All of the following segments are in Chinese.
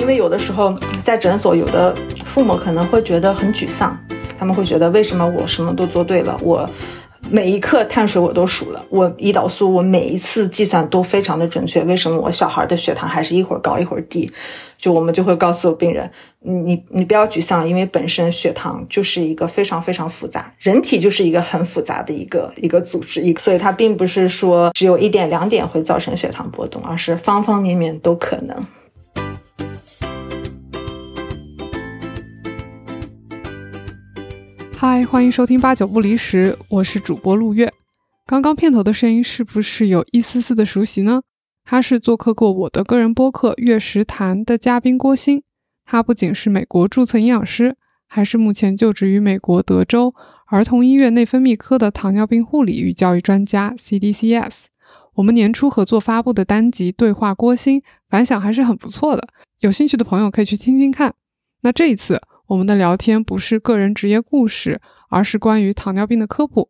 因为有的时候在诊所，有的父母可能会觉得很沮丧，他们会觉得为什么我什么都做对了，我。每一克碳水我都数了，我胰岛素我每一次计算都非常的准确。为什么我小孩的血糖还是一会儿高一会儿低？就我们就会告诉病人，你你不要沮丧，因为本身血糖就是一个非常非常复杂，人体就是一个很复杂的一个一个组织，一所以它并不是说只有一点两点会造成血糖波动，而是方方面面都可能。嗨，欢迎收听八九不离十，我是主播陆月。刚刚片头的声音是不是有一丝丝的熟悉呢？他是做客过我的个人播客《月食谈》的嘉宾郭鑫。他不仅是美国注册营养师，还是目前就职于美国德州儿童医院内分泌科的糖尿病护理与教育专家 （CDCS）。我们年初合作发布的单集《对话郭鑫》反响还是很不错的，有兴趣的朋友可以去听听看。那这一次。我们的聊天不是个人职业故事，而是关于糖尿病的科普。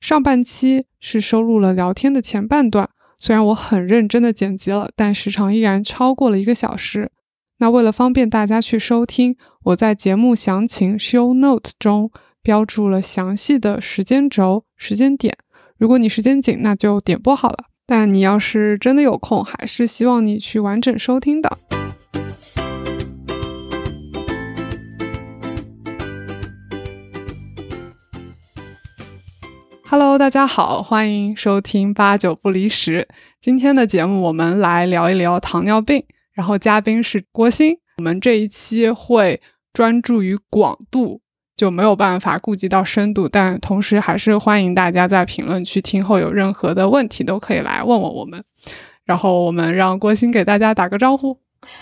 上半期是收录了聊天的前半段，虽然我很认真的剪辑了，但时长依然超过了一个小时。那为了方便大家去收听，我在节目详情 show note 中标注了详细的时间轴、时间点。如果你时间紧，那就点播好了；但你要是真的有空，还是希望你去完整收听的。Hello，大家好，欢迎收听八九不离十。今天的节目我们来聊一聊糖尿病，然后嘉宾是郭鑫。我们这一期会专注于广度，就没有办法顾及到深度，但同时还是欢迎大家在评论区听后有任何的问题都可以来问问我们。然后我们让郭鑫给大家打个招呼。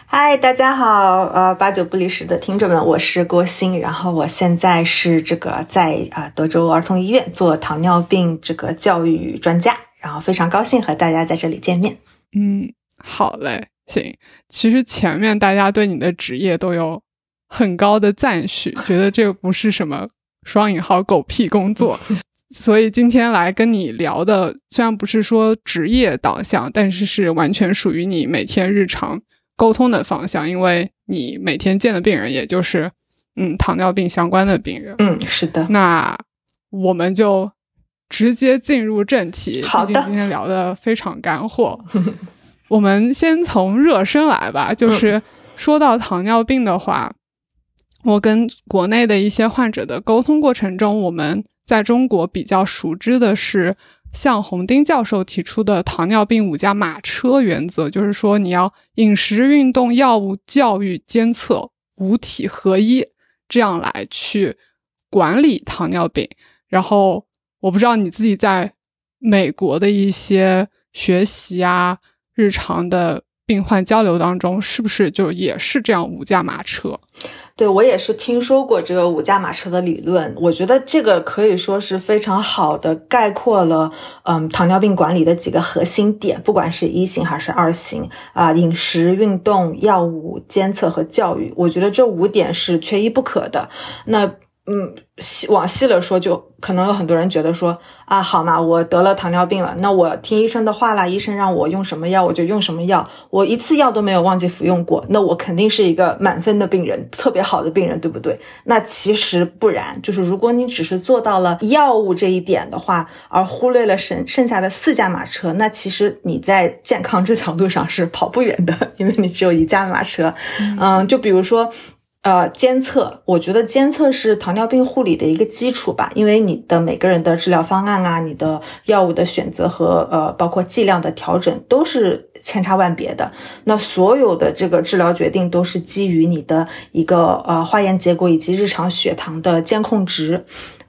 嗨，大家好，呃，八九不离十的听众们，我是郭鑫，然后我现在是这个在啊德州儿童医院做糖尿病这个教育专家，然后非常高兴和大家在这里见面。嗯，好嘞，行。其实前面大家对你的职业都有很高的赞许，觉得这个不是什么双引号狗屁工作，所以今天来跟你聊的，虽然不是说职业导向，但是是完全属于你每天日常。沟通的方向，因为你每天见的病人，也就是嗯糖尿病相关的病人。嗯，是的。那我们就直接进入正题。毕竟今天聊的非常干货。我们先从热身来吧。就是说到糖尿病的话，我跟国内的一些患者的沟通过程中，我们在中国比较熟知的是。像洪丁教授提出的糖尿病五驾马车原则，就是说你要饮食、运动、药物、教育、监测五体合一，这样来去管理糖尿病。然后我不知道你自己在美国的一些学习啊、日常的病患交流当中，是不是就也是这样五驾马车？对我也是听说过这个五驾马车的理论，我觉得这个可以说是非常好的概括了，嗯，糖尿病管理的几个核心点，不管是一型还是二型啊，饮食、运动、药物、监测和教育，我觉得这五点是缺一不可的。那。嗯，细往细了说，就可能有很多人觉得说啊，好嘛，我得了糖尿病了，那我听医生的话啦，医生让我用什么药我就用什么药，我一次药都没有忘记服用过，那我肯定是一个满分的病人，特别好的病人，对不对？那其实不然，就是如果你只是做到了药物这一点的话，而忽略了剩剩下的四驾马车，那其实你在健康这条路上是跑不远的，因为你只有一驾马车。嗯，就比如说。呃，监测，我觉得监测是糖尿病护理的一个基础吧，因为你的每个人的治疗方案啊，你的药物的选择和呃，包括剂量的调整都是千差万别的。那所有的这个治疗决定都是基于你的一个呃化验结果以及日常血糖的监控值。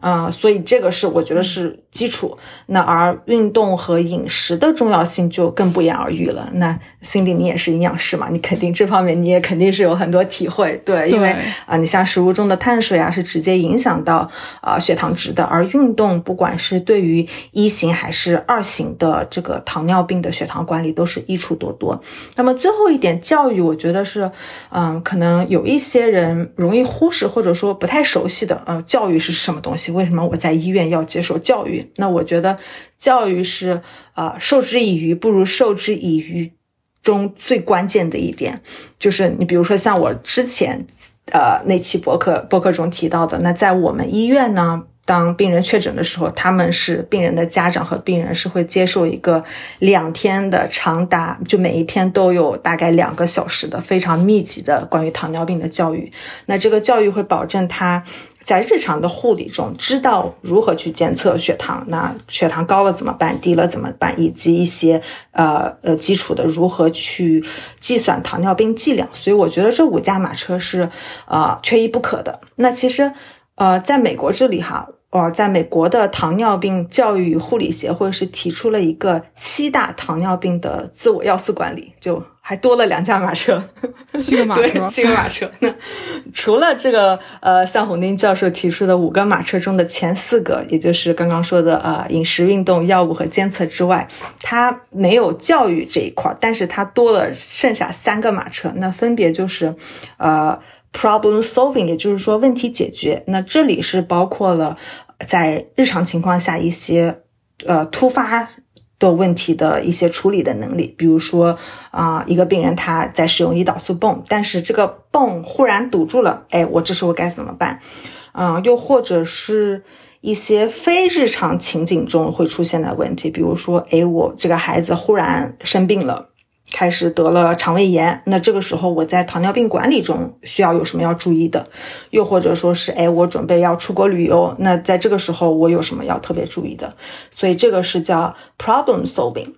啊，所以这个是我觉得是基础。那而运动和饮食的重要性就更不言而喻了。那 Cindy，你也是营养师嘛？你肯定这方面你也肯定是有很多体会，对？因为啊，你像食物中的碳水啊，是直接影响到啊血糖值的。而运动，不管是对于一型还是二型的这个糖尿病的血糖管理，都是益处多多。那么最后一点，教育，我觉得是，嗯，可能有一些人容易忽视或者说不太熟悉的。呃，教育是什么东西？为什么我在医院要接受教育？那我觉得教育是啊，授之以鱼不如授之以渔。中最关键的一点，就是你比如说像我之前，呃，那期博客博客中提到的，那在我们医院呢，当病人确诊的时候，他们是病人的家长和病人是会接受一个两天的长达就每一天都有大概两个小时的非常密集的关于糖尿病的教育，那这个教育会保证他。在日常的护理中，知道如何去监测血糖，那血糖高了怎么办？低了怎么办？以及一些呃呃基础的如何去计算糖尿病剂量。所以我觉得这五驾马车是呃缺一不可的。那其实呃在美国这里哈。哦，在美国的糖尿病教育护理协会是提出了一个七大糖尿病的自我要素管理，就还多了两架马车，七个马车，七个马车。那除了这个呃，向红丁教授提出的五个马车中的前四个，也就是刚刚说的呃饮食、运动、药物和监测之外，它没有教育这一块，但是它多了剩下三个马车，那分别就是呃。Problem solving，也就是说问题解决。那这里是包括了在日常情况下一些呃突发的问题的一些处理的能力。比如说啊，一个病人他在使用胰岛素泵，但是这个泵忽然堵住了，哎，我这时候该怎么办？嗯，又或者是一些非日常情景中会出现的问题，比如说，哎，我这个孩子忽然生病了。开始得了肠胃炎，那这个时候我在糖尿病管理中需要有什么要注意的？又或者说是，哎，我准备要出国旅游，那在这个时候我有什么要特别注意的？所以这个是叫 problem solving，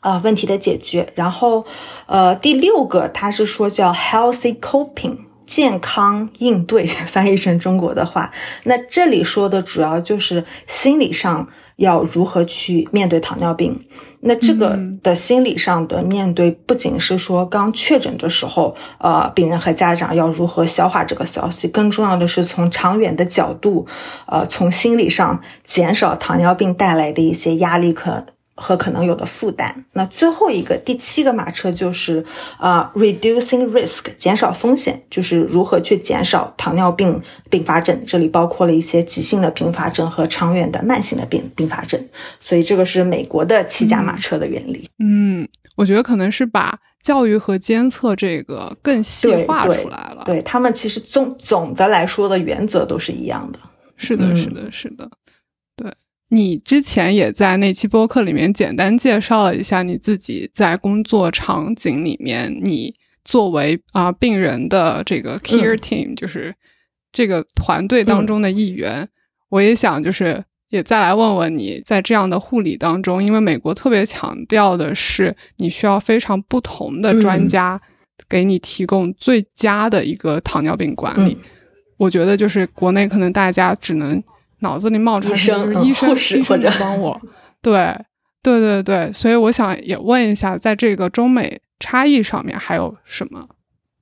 啊，问题的解决。然后，呃，第六个它是说叫 healthy coping，健康应对，翻译成中国的话，那这里说的主要就是心理上。要如何去面对糖尿病？那这个的心理上的面对，不仅是说刚确诊的时候，呃，病人和家长要如何消化这个消息，更重要的是从长远的角度，呃，从心理上减少糖尿病带来的一些压力可。和可能有的负担。那最后一个第七个马车就是啊，reducing risk，减少风险，就是如何去减少糖尿病并发症。这里包括了一些急性的并发症和长远的慢性的并并发症。所以这个是美国的七驾马车的原理。嗯，我觉得可能是把教育和监测这个更细化出来了。对他们其实总总的来说的原则都是一样的。是的，是的，是的，对。你之前也在那期播客里面简单介绍了一下你自己在工作场景里面，你作为啊病人的这个 care team，就是这个团队当中的一员。我也想就是也再来问问你在这样的护理当中，因为美国特别强调的是你需要非常不同的专家给你提供最佳的一个糖尿病管理。我觉得就是国内可能大家只能。脑子里冒出来就是医生，医生帮我。对，对，对，对。所以我想也问一下，在这个中美差异上面还有什么？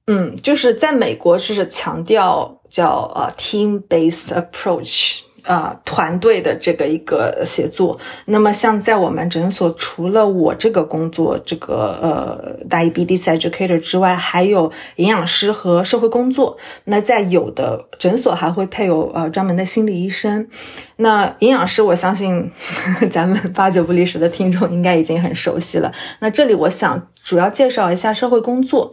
嗯，就是在美国就是强调叫呃 team based approach。呃，团队的这个一个协作。那么，像在我们诊所，除了我这个工作，这个呃，diabetes educator 之外，还有营养师和社会工作。那在有的诊所还会配有呃专门的心理医生。那营养师，我相信呵 呵咱们八九不离十的听众应该已经很熟悉了。那这里我想主要介绍一下社会工作，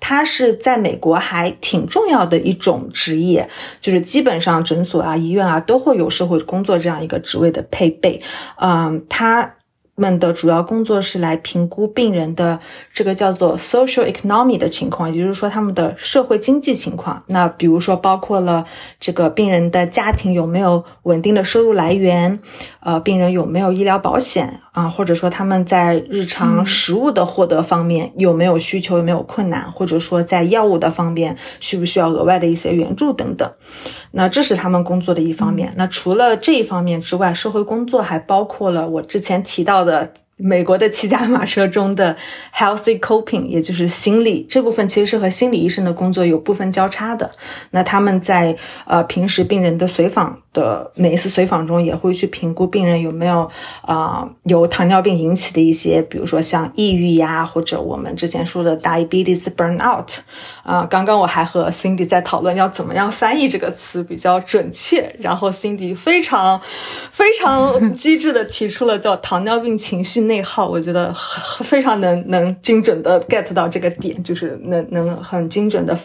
它是在美国还挺重要的一种职业，就是基本上诊所啊、医院啊都会有社会工作这样一个职位的配备。嗯，它。们的主要工作是来评估病人的这个叫做 social economy 的情况，也就是说他们的社会经济情况。那比如说包括了这个病人的家庭有没有稳定的收入来源，呃，病人有没有医疗保险啊，或者说他们在日常食物的获得方面有没有需求，有没有困难，或者说在药物的方面需不需要额外的一些援助等等。那这是他们工作的一方面。那除了这一方面之外，社会工作还包括了我之前提到的。美国的七驾马车中的 healthy coping，也就是心理这部分，其实是和心理医生的工作有部分交叉的。那他们在呃平时病人的随访的每一次随访中，也会去评估病人有没有啊由糖尿病引起的一些，比如说像抑郁呀，或者我们之前说的 diabetes burnout。啊，刚刚我还和 Cindy 在讨论要怎么样翻译这个词比较准确，然后 Cindy 非常非常机智的提出了叫糖尿病情绪内。内耗，我觉得非常能能精准的 get 到这个点，就是能能很精准的。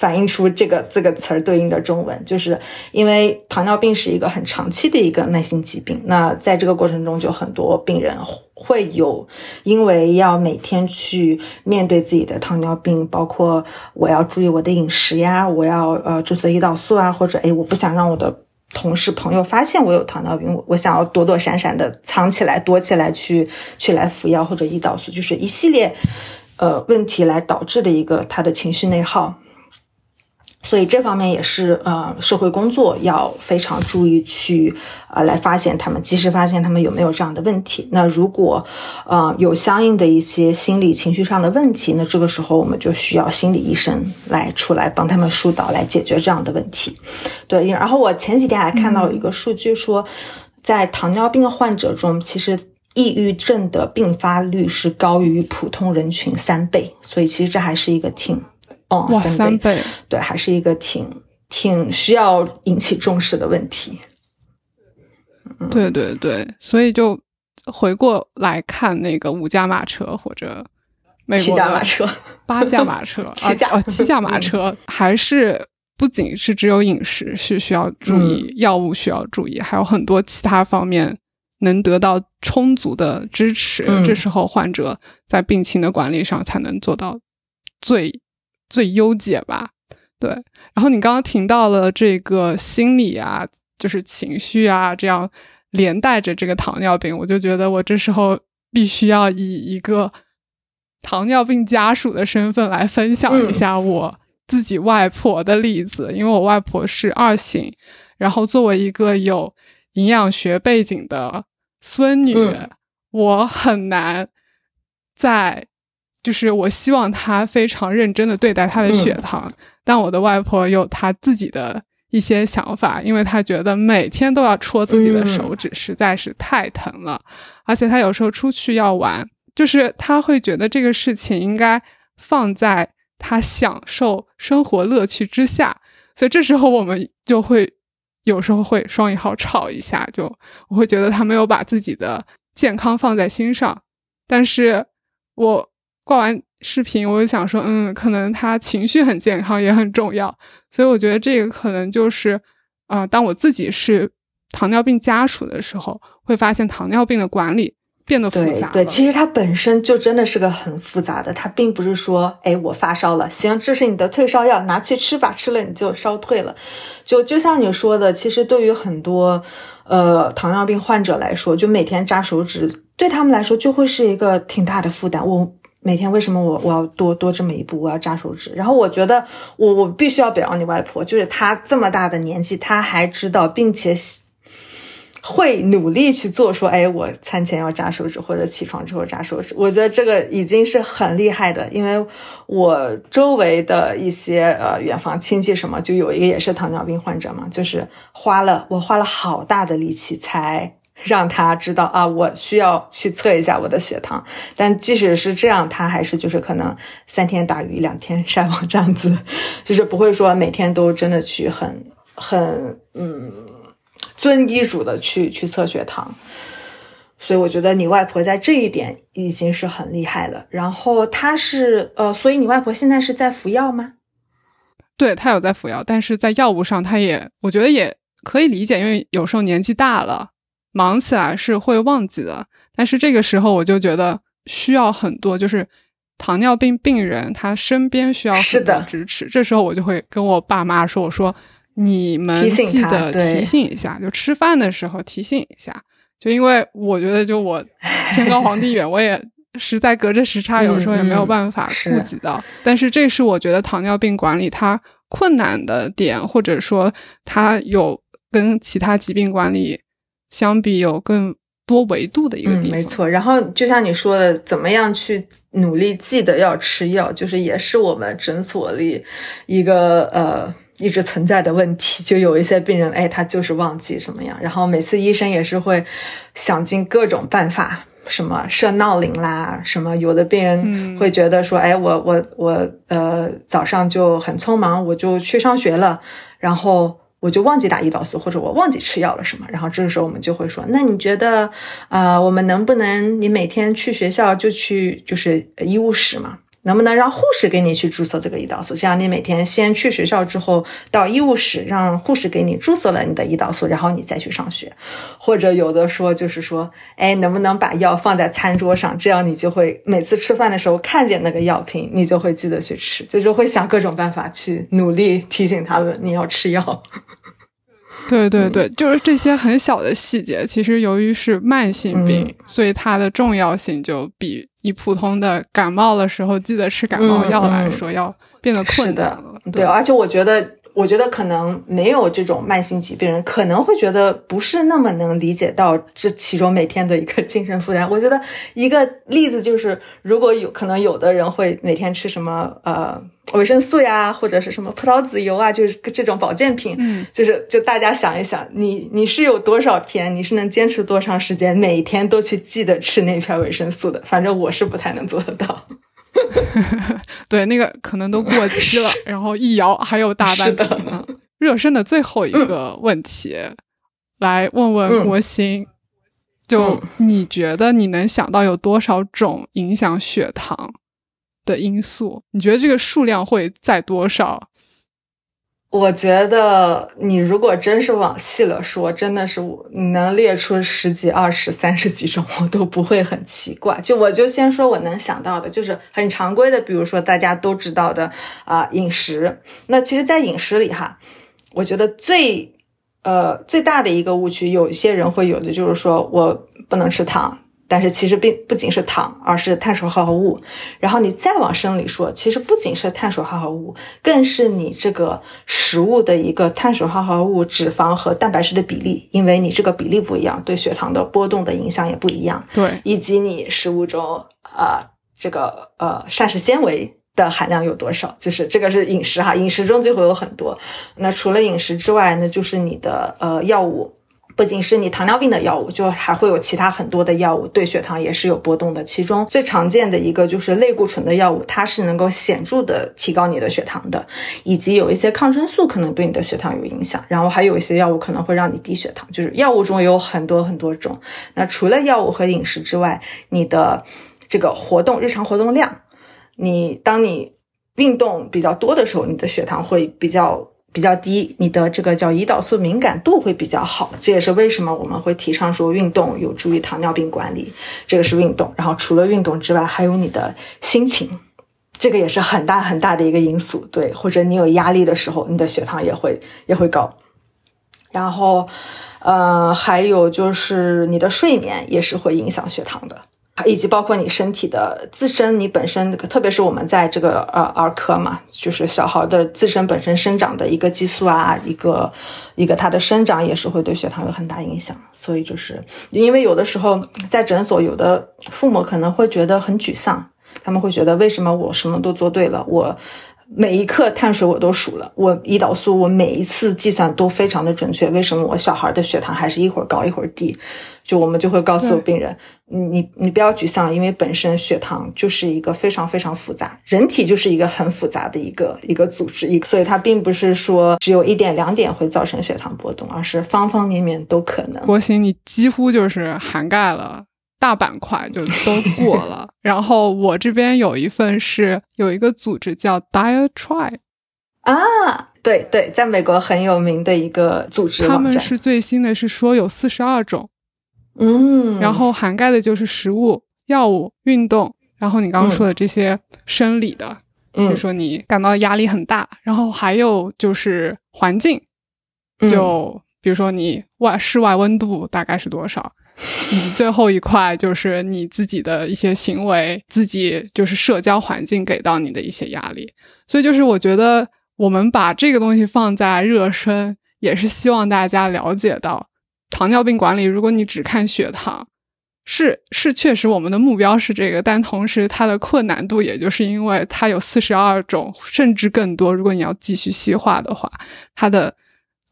反映出这个这个词儿对应的中文，就是因为糖尿病是一个很长期的一个慢性疾病。那在这个过程中，就很多病人会有因为要每天去面对自己的糖尿病，包括我要注意我的饮食呀，我要呃注射胰岛素啊，或者哎我不想让我的同事朋友发现我有糖尿病，我我想要躲躲闪闪的藏起来躲起来去去来服药或者胰岛素，就是一系列呃问题来导致的一个他的情绪内耗。所以这方面也是呃，社会工作要非常注意去呃来发现他们，及时发现他们有没有这样的问题。那如果呃有相应的一些心理情绪上的问题，那这个时候我们就需要心理医生来出来帮他们疏导，来解决这样的问题。对，然后我前几天还看到有一个数据说，在糖尿病患者中，其实抑郁症的并发率是高于普通人群三倍，所以其实这还是一个挺。哇，三倍，对，还是一个挺挺需要引起重视的问题。对对对，所以就回过来看那个五驾马车或者美国的马车、八驾马车、七驾哦七驾马车，还是不仅是只有饮食是需要注意，药物需要注意，还有很多其他方面能得到充足的支持。这时候患者在病情的管理上才能做到最。最优解吧，对。然后你刚刚提到了这个心理啊，就是情绪啊，这样连带着这个糖尿病，我就觉得我这时候必须要以一个糖尿病家属的身份来分享一下我自己外婆的例子，因为我外婆是二型，然后作为一个有营养学背景的孙女，我很难在。就是我希望他非常认真的对待他的血糖，但我的外婆有她自己的一些想法，因为她觉得每天都要戳自己的手指实在是太疼了，而且她有时候出去要玩，就是她会觉得这个事情应该放在她享受生活乐趣之下，所以这时候我们就会有时候会双引号吵一下，就我会觉得他没有把自己的健康放在心上，但是我。挂完视频，我就想说，嗯，可能他情绪很健康也很重要，所以我觉得这个可能就是，啊，当我自己是糖尿病家属的时候，会发现糖尿病的管理变得复杂。对，其实它本身就真的是个很复杂的，它并不是说，哎，我发烧了，行，这是你的退烧药，拿去吃吧，吃了你就烧退了。就就像你说的，其实对于很多呃糖尿病患者来说，就每天扎手指，对他们来说就会是一个挺大的负担。我。每天为什么我我要多多这么一步？我要扎手指。然后我觉得我我必须要表扬你外婆，就是她这么大的年纪，她还知道并且会努力去做。说，哎，我餐前要扎手指，或者起床之后扎手指。我觉得这个已经是很厉害的，因为我周围的一些呃远房亲戚什么，就有一个也是糖尿病患者嘛，就是花了我花了好大的力气才。让他知道啊，我需要去测一下我的血糖。但即使是这样，他还是就是可能三天打鱼两天晒网这样子，就是不会说每天都真的去很很嗯遵医嘱的去去测血糖。所以我觉得你外婆在这一点已经是很厉害了。然后她是呃，所以你外婆现在是在服药吗？对，她有在服药，但是在药物上，她也我觉得也可以理解，因为有时候年纪大了。忙起来是会忘记的，但是这个时候我就觉得需要很多，就是糖尿病病人他身边需要很多支持。这时候我就会跟我爸妈说：“我说你们记得提醒一下，就吃饭的时候提醒一下。就因为我觉得，就我 天高皇帝远，我也实在隔着时差，有时候也没有办法顾及到。但是这是我觉得糖尿病管理它困难的点，或者说它有跟其他疾病管理。”相比有更多维度的一个地方，没错。然后就像你说的，怎么样去努力记得要吃药，就是也是我们诊所里一个呃一直存在的问题。就有一些病人，哎，他就是忘记什么样，然后每次医生也是会想尽各种办法，什么设闹铃啦，什么有的病人会觉得说，哎，我我我呃早上就很匆忙，我就去上学了，然后。我就忘记打胰岛素，或者我忘记吃药了什么，然后这个时候我们就会说，那你觉得，啊，我们能不能你每天去学校就去就是医务室嘛？能不能让护士给你去注射这个胰岛素？这样你每天先去学校之后到医务室，让护士给你注射了你的胰岛素，然后你再去上学。或者有的说就是说，哎，能不能把药放在餐桌上？这样你就会每次吃饭的时候看见那个药瓶，你就会记得去吃，就是会想各种办法去努力提醒他们你要吃药。对对对，就是这些很小的细节，其实由于是慢性病，所以它的重要性就比你普通的感冒的时候记得吃感冒药来说要变得困难了。对，而且我觉得。我觉得可能没有这种慢性疾病人可能会觉得不是那么能理解到这其中每天的一个精神负担。我觉得一个例子就是，如果有可能有的人会每天吃什么呃维生素呀，或者是什么葡萄籽油啊，就是这种保健品，嗯，就是就大家想一想，你你是有多少天，你是能坚持多长时间，每天都去记得吃那片维生素的？反正我是不太能做得到。对，那个可能都过期了，然后一摇还有大半瓶呢。热身的最后一个问题，来问问郭鑫，就你觉得你能想到有多少种影响血糖的因素？你觉得这个数量会在多少？我觉得你如果真是往细了说，真的是你能列出十几、二十、三十几种，我都不会很奇怪。就我就先说我能想到的，就是很常规的，比如说大家都知道的啊饮食。那其实，在饮食里哈，我觉得最呃最大的一个误区，有一些人会有的，就是说我不能吃糖。但是其实并不仅是糖，而是碳水化合物。然后你再往深里说，其实不仅是碳水化合物，更是你这个食物的一个碳水化合物、脂肪和蛋白质的比例，因为你这个比例不一样，对血糖的波动的影响也不一样。对，以及你食物中啊这个呃膳食纤维的含量有多少，就是这个是饮食哈，饮食中就会有很多。那除了饮食之外，那就是你的呃药物。不仅是你糖尿病的药物，就还会有其他很多的药物对血糖也是有波动的。其中最常见的一个就是类固醇的药物，它是能够显著的提高你的血糖的，以及有一些抗生素可能对你的血糖有影响。然后还有一些药物可能会让你低血糖，就是药物中有很多很多种。那除了药物和饮食之外，你的这个活动日常活动量，你当你运动比较多的时候，你的血糖会比较。比较低，你的这个叫胰岛素敏感度会比较好，这也是为什么我们会提倡说运动有助于糖尿病管理。这个是运动，然后除了运动之外，还有你的心情，这个也是很大很大的一个因素。对，或者你有压力的时候，你的血糖也会也会高。然后，呃，还有就是你的睡眠也是会影响血糖的。以及包括你身体的自身，你本身，特别是我们在这个呃儿科嘛，就是小孩的自身本身生长的一个激素啊，一个一个它的生长也是会对血糖有很大影响。所以就是因为有的时候在诊所，有的父母可能会觉得很沮丧，他们会觉得为什么我什么都做对了，我。每一克碳水我都数了，我胰岛素我每一次计算都非常的准确。为什么我小孩的血糖还是一会儿高一会儿低？就我们就会告诉病人，你你不要沮丧，因为本身血糖就是一个非常非常复杂，人体就是一个很复杂的一个一个组织，一所以它并不是说只有一点两点会造成血糖波动，而是方方面面都可能。国兴，你几乎就是涵盖了。大板块就都过了，然后我这边有一份是有一个组织叫 Dietry 啊，对对，在美国很有名的一个组织，他们是最新的是说有四十二种，嗯，然后涵盖的就是食物、药物、运动，然后你刚刚说的这些生理的，比如说你感到压力很大，然后还有就是环境，就比如说你外室外温度大概是多少。以及最后一块就是你自己的一些行为，自己就是社交环境给到你的一些压力。所以就是我觉得我们把这个东西放在热身，也是希望大家了解到糖尿病管理。如果你只看血糖，是是确实我们的目标是这个，但同时它的困难度，也就是因为它有四十二种甚至更多。如果你要继续细化的话，它的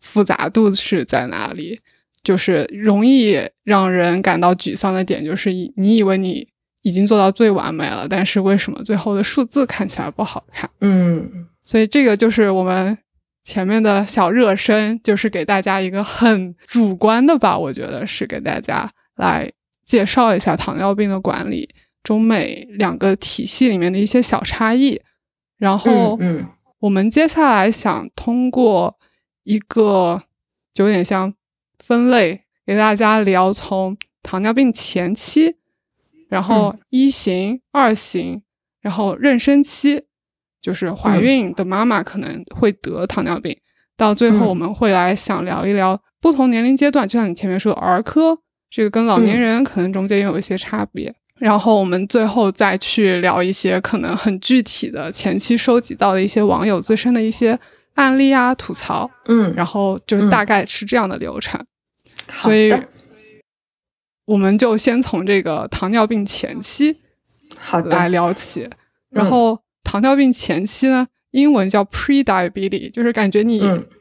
复杂度是在哪里？就是容易让人感到沮丧的点，就是你以为你已经做到最完美了，但是为什么最后的数字看起来不好看？嗯，所以这个就是我们前面的小热身，就是给大家一个很主观的吧，我觉得是给大家来介绍一下糖尿病的管理，中美两个体系里面的一些小差异。然后，嗯，我们接下来想通过一个就有点像分类，给大家聊从糖尿病前期，然后一型、二型，然后妊娠期。就是怀孕的妈妈可能会得糖尿病，到最后我们会来想聊一聊不同年龄阶段，就像你前面说儿科这个跟老年人可能中间有一些差别，然后我们最后再去聊一些可能很具体的前期收集到的一些网友自身的一些案例啊吐槽，嗯，然后就是大概是这样的流程，所以我们就先从这个糖尿病前期好的。来聊起，然后。糖尿病前期呢，英文叫 pre-diabetes，就是感觉你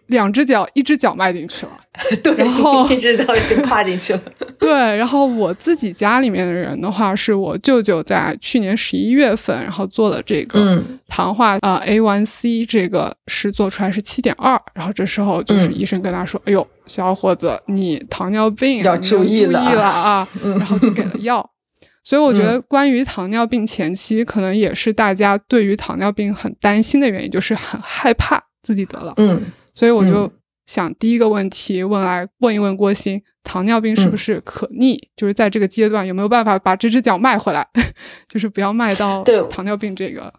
两只脚一只脚迈进去了，对，然后 一只脚已经跨进去了。对，然后我自己家里面的人的话，是我舅舅在去年十一月份，然后做了这个糖化啊 A1C，这个是做出来是七点二，然后这时候就是医生跟他说：“哎呦，小伙子，你糖尿病要注意了啊！”然后就给了药。所以我觉得，关于糖尿病前期，可能也是大家对于糖尿病很担心的原因，就是很害怕自己得了。嗯，所以我就想第一个问题问来问一问郭鑫：糖尿病是不是可逆？就是在这个阶段有没有办法把这只脚迈回来？就是不要迈到糖尿病这个。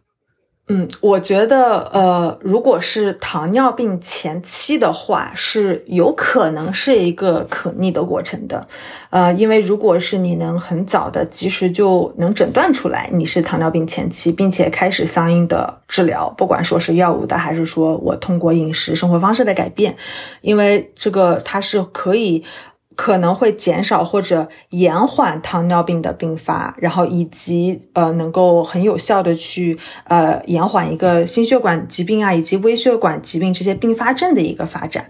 嗯，我觉得，呃，如果是糖尿病前期的话，是有可能是一个可逆的过程的，呃，因为如果是你能很早的及时就能诊断出来你是糖尿病前期，并且开始相应的治疗，不管说是药物的，还是说我通过饮食生活方式的改变，因为这个它是可以。可能会减少或者延缓糖尿病的并发，然后以及呃能够很有效的去呃延缓一个心血管疾病啊以及微血管疾病这些并发症的一个发展。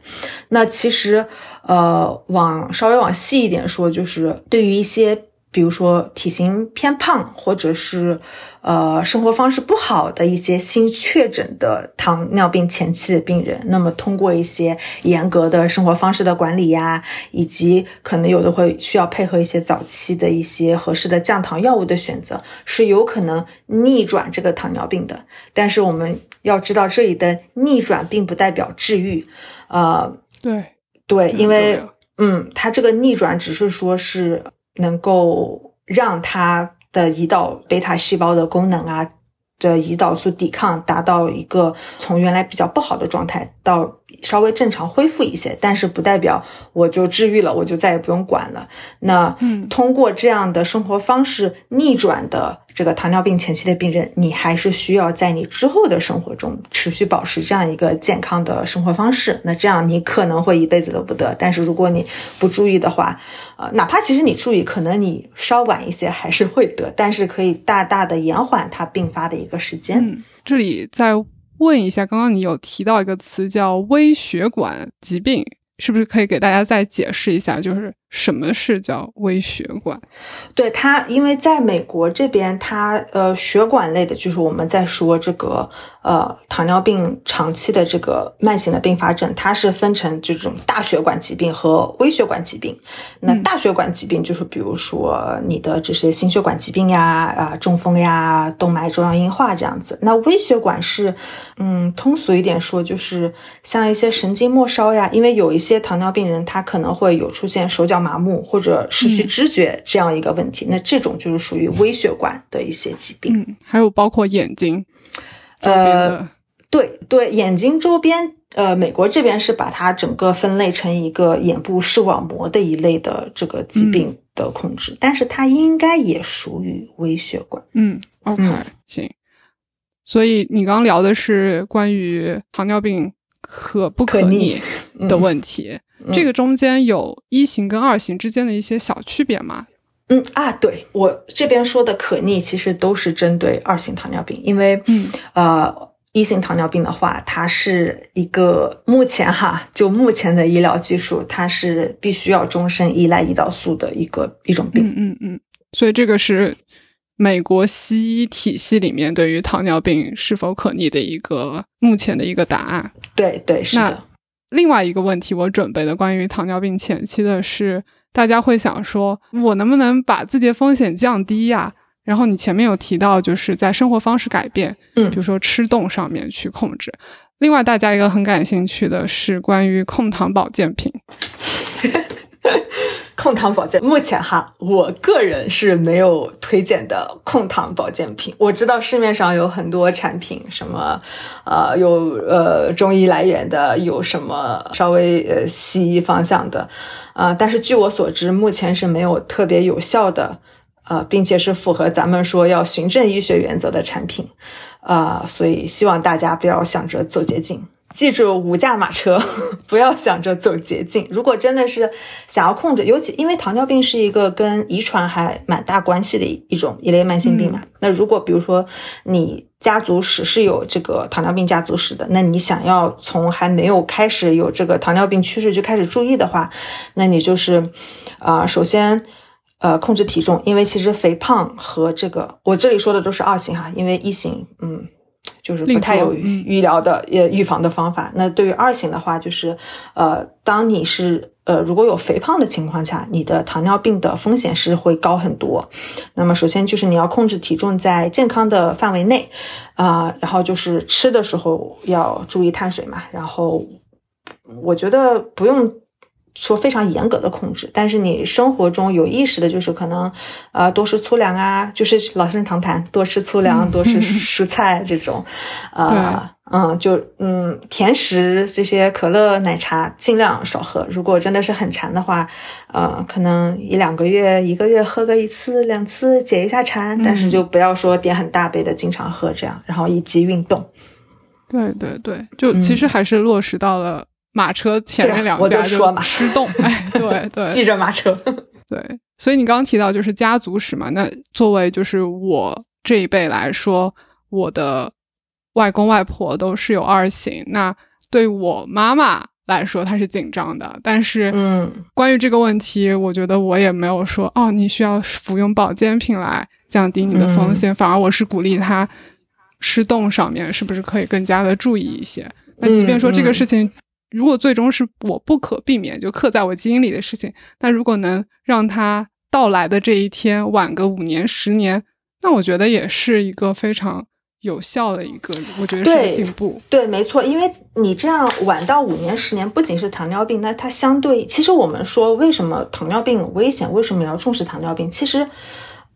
那其实呃往稍微往细一点说，就是对于一些。比如说体型偏胖，或者是呃生活方式不好的一些新确诊的糖尿病前期的病人，那么通过一些严格的生活方式的管理呀，以及可能有的会需要配合一些早期的一些合适的降糖药物的选择，是有可能逆转这个糖尿病的。但是我们要知道，这里的逆转并不代表治愈。呃，对对，因为嗯，它这个逆转只是说是。能够让它的胰岛贝塔细胞的功能啊的胰岛素抵抗达到一个从原来比较不好的状态到稍微正常恢复一些，但是不代表我就治愈了，我就再也不用管了。那嗯通过这样的生活方式逆转的。这个糖尿病前期的病人，你还是需要在你之后的生活中持续保持这样一个健康的生活方式。那这样你可能会一辈子都不得，但是如果你不注意的话，呃，哪怕其实你注意，可能你稍晚一些还是会得，但是可以大大的延缓它并发的一个时间。嗯，这里再问一下，刚刚你有提到一个词叫微血管疾病。是不是可以给大家再解释一下，就是什么是叫微血管？对它，因为在美国这边，它呃血管类的，就是我们在说这个呃糖尿病长期的这个慢性的并发症，它是分成这种大血管疾病和微血管疾病。那大血管疾病就是比如说你的这些心血管疾病呀、啊中风呀、动脉粥样硬化这样子。那微血管是，嗯，通俗一点说，就是像一些神经末梢呀，因为有一些。些糖尿病人，他可能会有出现手脚麻木或者失去知觉这样一个问题，那这种就是属于微血管的一些疾病。嗯，还有包括眼睛呃，对对，眼睛周边，呃，美国这边是把它整个分类成一个眼部视网膜的一类的这个疾病的控制，但是它应该也属于微血管。嗯，OK，行。所以你刚聊的是关于糖尿病。可不可逆的问题，这个中间有一型跟二型之间的一些小区别吗？嗯啊，对我这边说的可逆，其实都是针对二型糖尿病，因为嗯呃一型糖尿病的话，它是一个目前哈就目前的医疗技术，它是必须要终身依赖胰岛素的一个一种病。嗯嗯嗯，所以这个是。美国西医体系里面对于糖尿病是否可逆的一个目前的一个答案。对对，是的。另外一个问题，我准备的关于糖尿病前期的是，大家会想说，我能不能把自己的风险降低呀？然后你前面有提到，就是在生活方式改变，嗯，比如说吃动上面去控制。另外，大家一个很感兴趣的是关于控糖保健品。控糖保健，目前哈，我个人是没有推荐的控糖保健品。我知道市面上有很多产品，什么，呃，有呃中医来源的，有什么稍微呃西医方向的，啊，但是据我所知，目前是没有特别有效的，呃，并且是符合咱们说要循证医学原则的产品，啊，所以希望大家不要想着走捷径。记住五驾马车，不要想着走捷径。如果真的是想要控制，尤其因为糖尿病是一个跟遗传还蛮大关系的一一种一类慢性病嘛。那如果比如说你家族史是有这个糖尿病家族史的，那你想要从还没有开始有这个糖尿病趋势就开始注意的话，那你就是啊，首先呃控制体重，因为其实肥胖和这个我这里说的都是二型哈，因为一型嗯。就是不太有预疗的呃预防的方法。那对于二型的话，就是呃，当你是呃如果有肥胖的情况下，你的糖尿病的风险是会高很多。那么首先就是你要控制体重在健康的范围内啊，然后就是吃的时候要注意碳水嘛。然后我觉得不用。说非常严格的控制，但是你生活中有意识的，就是可能，呃，多吃粗粮啊，就是老生常谈，多吃粗粮，多吃蔬菜这种，呃，嗯，就嗯，甜食这些可乐、奶茶尽量少喝。如果真的是很馋的话，呃，可能一两个月、一个月喝个一次、两次解一下馋，但是就不要说点很大杯的经常喝这样。然后以及运动，对对对，就其实还是落实到了。马车前面两家就吃动，哎，对 对，记着马车，对。所以你刚刚提到就是家族史嘛，那作为就是我这一辈来说，我的外公外婆都是有二型，那对我妈妈来说，她是紧张的。但是，嗯，关于这个问题，我觉得我也没有说哦，你需要服用保健品来降低你的风险，反而我是鼓励她吃动上面是不是可以更加的注意一些。那即便说这个事情。如果最终是我不可避免就刻在我基因里的事情，那如果能让它到来的这一天晚个五年十年，那我觉得也是一个非常有效的一个，我觉得是进步。对，没错，因为你这样晚到五年十年，不仅是糖尿病，那它相对，其实我们说为什么糖尿病危险，为什么要重视糖尿病？其实，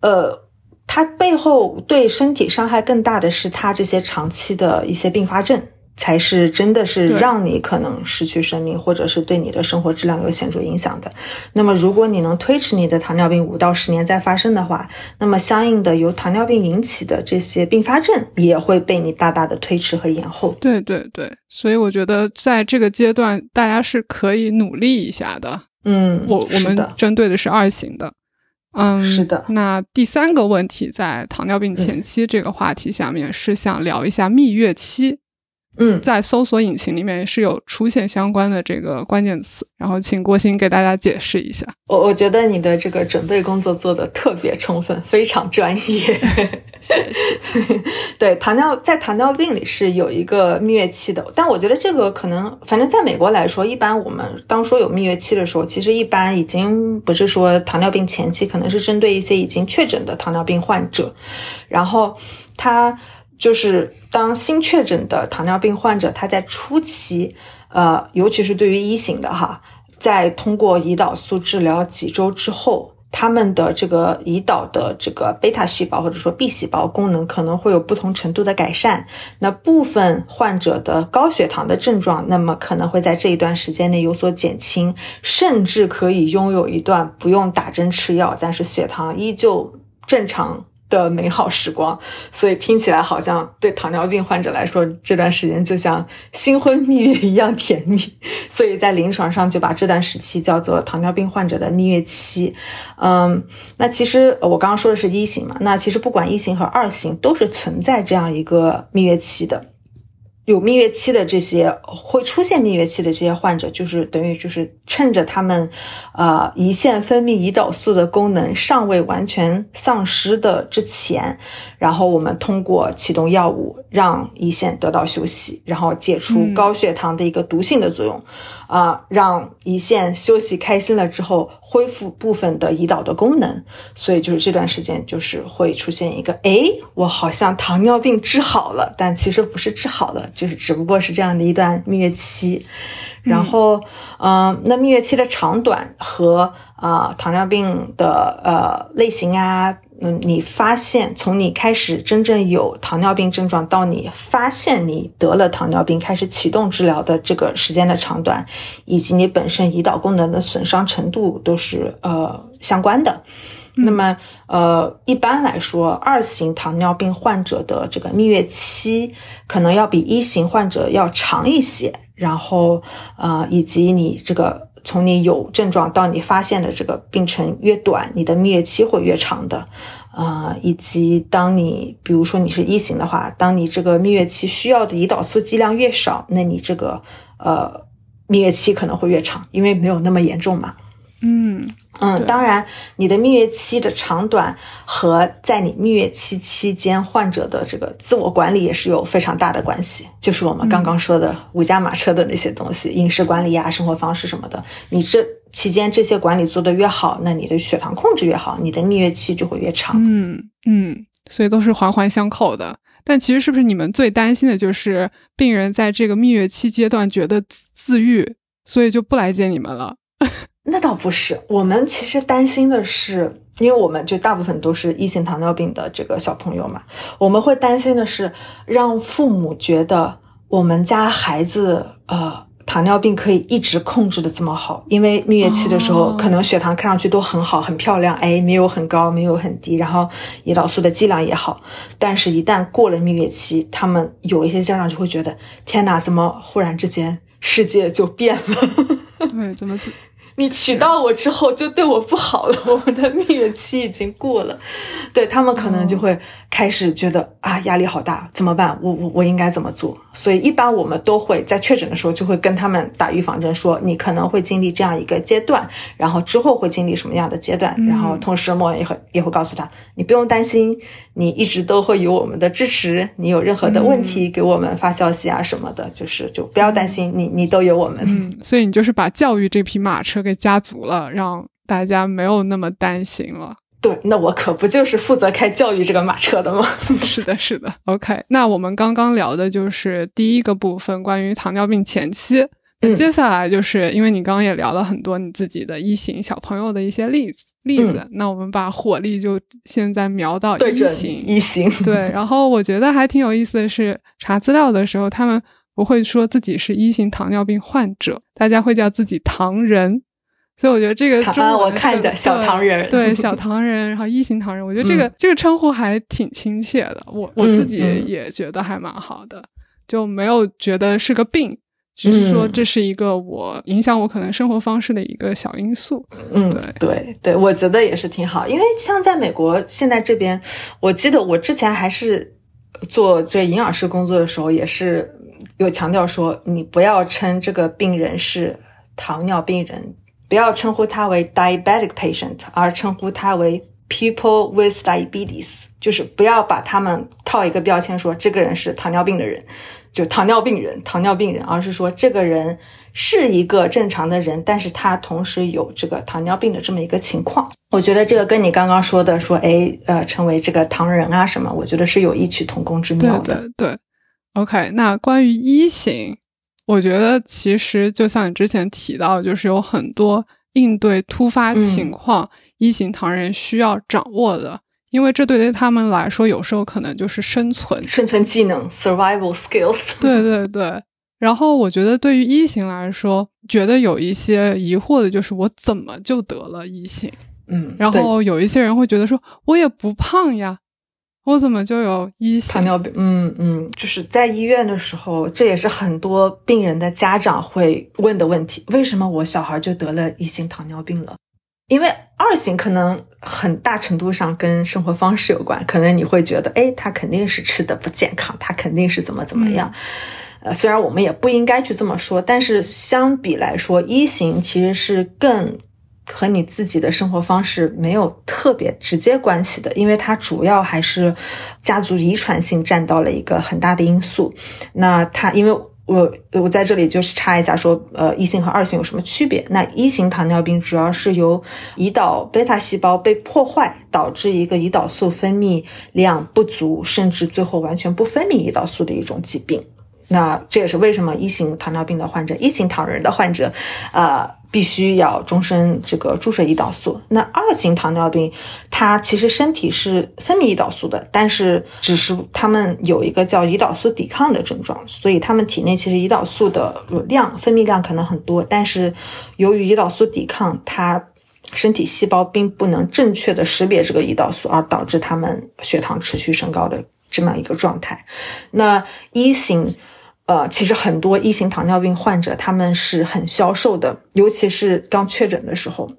呃，它背后对身体伤害更大的是它这些长期的一些并发症。才是真的是让你可能失去生命，或者是对你的生活质量有显著影响的。那么，如果你能推迟你的糖尿病五到十年再发生的话，那么相应的由糖尿病引起的这些并发症也会被你大大的推迟和延后。对对对，所以我觉得在这个阶段，大家是可以努力一下的。嗯，我我们针对的是二型的。嗯，是的。那第三个问题，在糖尿病前期这个话题下面，是想聊一下蜜月期。嗯，在搜索引擎里面是有出现相关的这个关键词，然后请郭鑫给大家解释一下。我我觉得你的这个准备工作做的特别充分，非常专业。谢谢。对，糖尿在糖尿病里是有一个蜜月期的，但我觉得这个可能，反正在美国来说，一般我们当说有蜜月期的时候，其实一般已经不是说糖尿病前期，可能是针对一些已经确诊的糖尿病患者，然后他。就是当新确诊的糖尿病患者，他在初期，呃，尤其是对于一型的哈，在通过胰岛素治疗几周之后，他们的这个胰岛的这个贝塔细胞或者说 B 细胞功能可能会有不同程度的改善。那部分患者的高血糖的症状，那么可能会在这一段时间内有所减轻，甚至可以拥有一段不用打针吃药，但是血糖依旧正常。的美好时光，所以听起来好像对糖尿病患者来说，这段时间就像新婚蜜月一样甜蜜。所以在临床上就把这段时期叫做糖尿病患者的蜜月期。嗯，那其实我刚刚说的是一型嘛，那其实不管一型和二型都是存在这样一个蜜月期的。有蜜月期的这些会出现蜜月期的这些患者，就是等于就是趁着他们，呃，胰腺分泌胰岛素的功能尚未完全丧失的之前，然后我们通过启动药物让胰腺得到休息，然后解除高血糖的一个毒性的作用，啊，让胰腺休息开心了之后。恢复部分的胰岛的功能，所以就是这段时间就是会出现一个，哎，我好像糖尿病治好了，但其实不是治好了，就是只不过是这样的一段蜜月期。然后，嗯，那蜜月期的长短和啊糖尿病的呃类型啊。嗯，你发现从你开始真正有糖尿病症状到你发现你得了糖尿病开始启动治疗的这个时间的长短，以及你本身胰岛功能的损伤程度都是呃相关的。那么呃，一般来说，二型糖尿病患者的这个蜜月期可能要比一型患者要长一些。然后呃，以及你这个。从你有症状到你发现的这个病程越短，你的蜜月期会越长的，呃，以及当你比如说你是一型的话，当你这个蜜月期需要的胰岛素剂量越少，那你这个呃蜜月期可能会越长，因为没有那么严重嘛。嗯。嗯，当然，你的蜜月期的长短和在你蜜月期期间患者的这个自我管理也是有非常大的关系。就是我们刚刚说的五驾马车的那些东西，饮食管理啊、生活方式什么的，你这期间这些管理做得越好，那你的血糖控制越好，你的蜜月期就会越长。嗯嗯，所以都是环环相扣的。但其实是不是你们最担心的就是病人在这个蜜月期阶段觉得自愈，所以就不来见你们了？那倒不是，我们其实担心的是，因为我们就大部分都是一型糖尿病的这个小朋友嘛，我们会担心的是，让父母觉得我们家孩子呃糖尿病可以一直控制的这么好，因为蜜月期的时候可能血糖看上去都很好很漂亮，哎，没有很高，没有很低，然后胰岛素的剂量也好，但是一旦过了蜜月期，他们有一些家长就会觉得，天哪，怎么忽然之间世界就变了？对，怎么？你娶到我之后就对我不好了，我们的蜜月期已经过了，对他们可能就会开始觉得啊压力好大，怎么办？我我我应该怎么做？所以一般我们都会在确诊的时候就会跟他们打预防针，说你可能会经历这样一个阶段，然后之后会经历什么样的阶段，然后同时莫也会也会告诉他，你不用担心，你一直都会有我们的支持，你有任何的问题给我们发消息啊什么的，就是就不要担心，你你都有我们。嗯，所以你就是把教育这匹马车。给加足了，让大家没有那么担心了。对，那我可不就是负责开教育这个马车的吗？是的，是的。OK，那我们刚刚聊的就是第一个部分，关于糖尿病前期。那接下来就是因为你刚刚也聊了很多你自己的一型小朋友的一些例例子，那我们把火力就现在瞄到一型一型。对，然后我觉得还挺有意思的是，查资料的时候他们不会说自己是一型糖尿病患者，大家会叫自己糖人。所以我觉得这个中文我看着小唐人，对小唐人，然后一型唐人，我觉得这个这个称呼还挺亲切的。我我自己也觉得还蛮好的，就没有觉得是个病，只是说这是一个我影响我可能生活方式的一个小因素。嗯，对对对，我觉得也是挺好。因为像在美国现在这边，我记得我之前还是做这营养师工作的时候，也是有强调说，你不要称这个病人是糖尿病人。不要称呼他为 diabetic patient，而称呼他为 people with diabetes，就是不要把他们套一个标签，说这个人是糖尿病的人，就糖尿病人，糖尿病人，而是说这个人是一个正常的人，但是他同时有这个糖尿病的这么一个情况。我觉得这个跟你刚刚说的说，哎，呃，成为这个糖人啊什么，我觉得是有异曲同工之妙的。对对，OK，那关于一型。我觉得其实就像你之前提到，就是有很多应对突发情况，一型糖人需要掌握的，因为这对于他们来说，有时候可能就是生存、生存技能 （survival skills）。对对对。然后我觉得对于一型来说，觉得有一些疑惑的就是我怎么就得了一型？嗯。然后有一些人会觉得说，我也不胖呀。我怎么就有一型糖尿病？嗯嗯，就是在医院的时候，这也是很多病人的家长会问的问题：为什么我小孩就得了一型糖尿病了？因为二型可能很大程度上跟生活方式有关，可能你会觉得，哎，他肯定是吃的不健康，他肯定是怎么怎么样。呃，虽然我们也不应该去这么说，但是相比来说，一型其实是更。和你自己的生活方式没有特别直接关系的，因为它主要还是家族遗传性占到了一个很大的因素。那它，因为我我在这里就是插一下说，呃，一型和二型有什么区别？那一型糖尿病主要是由胰岛贝塔细胞被破坏，导致一个胰岛素分泌量不足，甚至最后完全不分泌胰岛素的一种疾病。那这也是为什么一型糖尿病的患者，一型糖人的患者，呃。必须要终身这个注射胰岛素。那二型糖尿病，它其实身体是分泌胰岛素的，但是只是他们有一个叫胰岛素抵抗的症状，所以他们体内其实胰岛素的量分泌量可能很多，但是由于胰岛素抵抗，它身体细胞并不能正确的识别这个胰岛素，而导致他们血糖持续升高的这么一个状态。那一型。呃，其实很多一型糖尿病患者他们是很消瘦的，尤其是刚确诊的时候，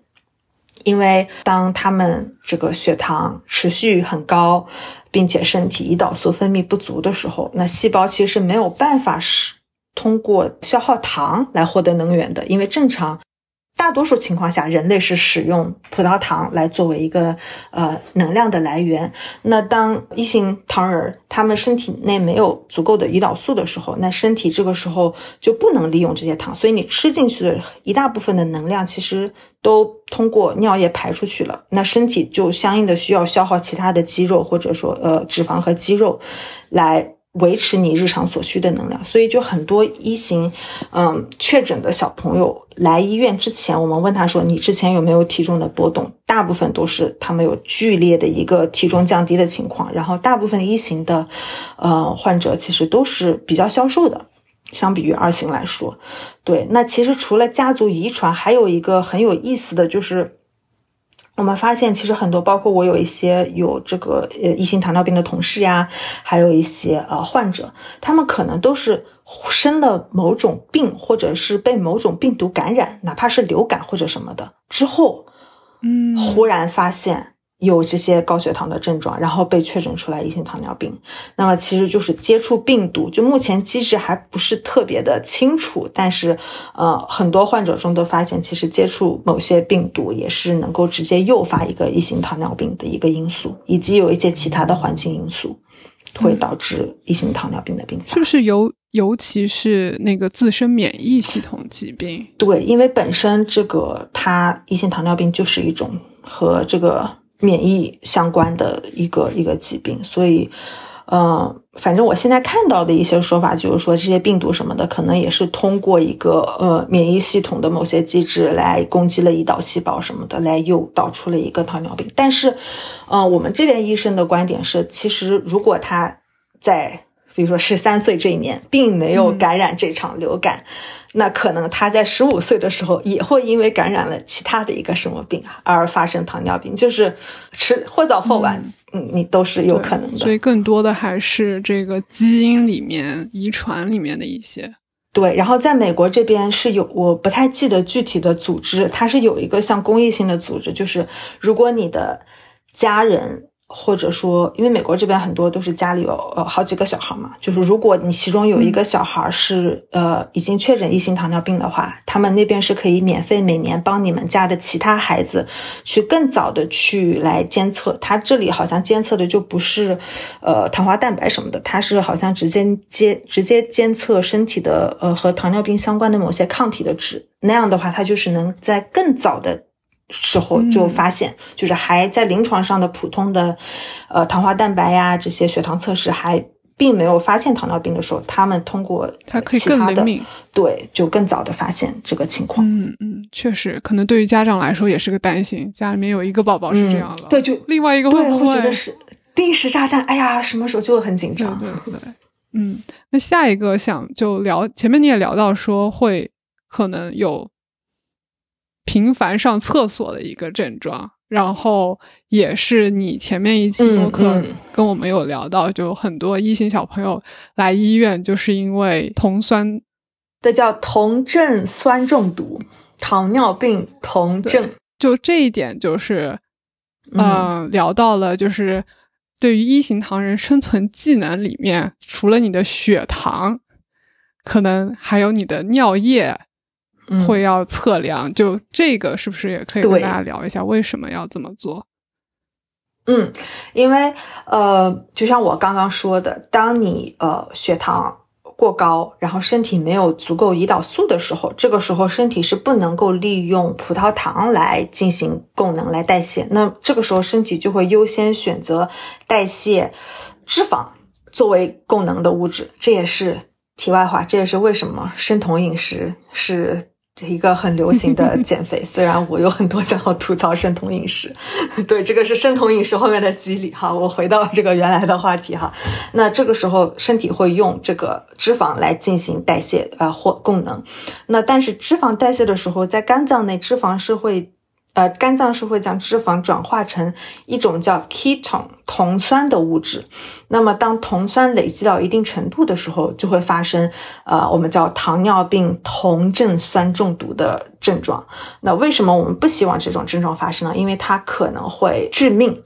因为当他们这个血糖持续很高，并且身体胰岛素分泌不足的时候，那细胞其实是没有办法是通过消耗糖来获得能源的，因为正常。大多数情况下，人类是使用葡萄糖来作为一个呃能量的来源。那当一型糖人他们身体内没有足够的胰岛素的时候，那身体这个时候就不能利用这些糖，所以你吃进去的一大部分的能量其实都通过尿液排出去了。那身体就相应的需要消耗其他的肌肉或者说呃脂肪和肌肉来。维持你日常所需的能量，所以就很多一型，嗯，确诊的小朋友来医院之前，我们问他说：“你之前有没有体重的波动？”大部分都是他们有剧烈的一个体重降低的情况。然后，大部分一型的，呃，患者其实都是比较消瘦的，相比于二型来说。对，那其实除了家族遗传，还有一个很有意思的就是。我们发现，其实很多，包括我有一些有这个呃一型糖尿病的同事呀，还有一些呃患者，他们可能都是生了某种病，或者是被某种病毒感染，哪怕是流感或者什么的之后，嗯，忽然发现。有这些高血糖的症状，然后被确诊出来一型糖尿病，那么其实就是接触病毒，就目前机制还不是特别的清楚，但是呃，很多患者中都发现，其实接触某些病毒也是能够直接诱发一个一型糖尿病的一个因素，以及有一些其他的环境因素会导致一型糖尿病的病发，是不是尤尤其是那个自身免疫系统疾病？对，因为本身这个它一型糖尿病就是一种和这个。免疫相关的一个一个疾病，所以，嗯，反正我现在看到的一些说法就是说，这些病毒什么的，可能也是通过一个呃免疫系统的某些机制来攻击了胰岛细胞什么的，来诱导出了一个糖尿病。但是，嗯，我们这边医生的观点是，其实如果他在比如说十三岁这一年并没有感染这场流感。那可能他在十五岁的时候也会因为感染了其他的一个什么病而发生糖尿病，就是迟或早或晚，嗯，你都是有可能的。所以更多的还是这个基因里面、遗传里面的一些。对，然后在美国这边是有，我不太记得具体的组织，它是有一个像公益性的组织，就是如果你的家人。或者说，因为美国这边很多都是家里有呃好几个小孩嘛，就是如果你其中有一个小孩是呃已经确诊一型糖尿病的话，他们那边是可以免费每年帮你们家的其他孩子去更早的去来监测。他这里好像监测的就不是呃糖化蛋白什么的，他是好像直接监直接监测身体的呃和糖尿病相关的某些抗体的值。那样的话，他就是能在更早的。时候就发现，就是还在临床上的普通的，呃，糖化蛋白呀这些血糖测试还并没有发现糖尿病的时候，他们通过它可以更灵敏，对，就更早的发现这个情况。嗯嗯，确实，可能对于家长来说也是个担心，家里面有一个宝宝是这样的，对，就另外一个会不会觉得是定时炸弹？哎呀，什么时候就会很紧张？对对对，嗯，那下一个想就聊，前面你也聊到说会可能有。频繁上厕所的一个症状，然后也是你前面一期播客跟我们有聊到，就很多一型小朋友来医院，就是因为酮酸，这叫酮症酸中毒，糖尿病酮症。就这一点，就是嗯，聊到了，就是对于一型糖人生存技能里面，除了你的血糖。可能还有你的尿液会要测量。就这个是不是也可以跟大家聊一下，为什么要这么做？嗯，因为呃，就像我刚刚说的，当你呃血糖过高，然后身体没有足够胰岛素的时候，这个时候身体是不能够利用葡萄糖来进行供能来代谢，那这个时候身体就会优先选择代谢脂肪作为供能的物质。这也是题外话，这也是为什么生酮饮食是。一个很流行的 减肥，虽然我有很多想要吐槽生酮饮食，对，这个是生酮饮食后面的机理哈。我回到这个原来的话题哈，那这个时候身体会用这个脂肪来进行代谢呃或供能，那但是脂肪代谢的时候，在肝脏内脂肪是会。呃，肝脏是会将脂肪转化成一种叫 ketone 酮酸的物质。那么，当酮酸累积到一定程度的时候，就会发生呃，我们叫糖尿病酮症酸中毒的症状。那为什么我们不希望这种症状发生呢？因为它可能会致命，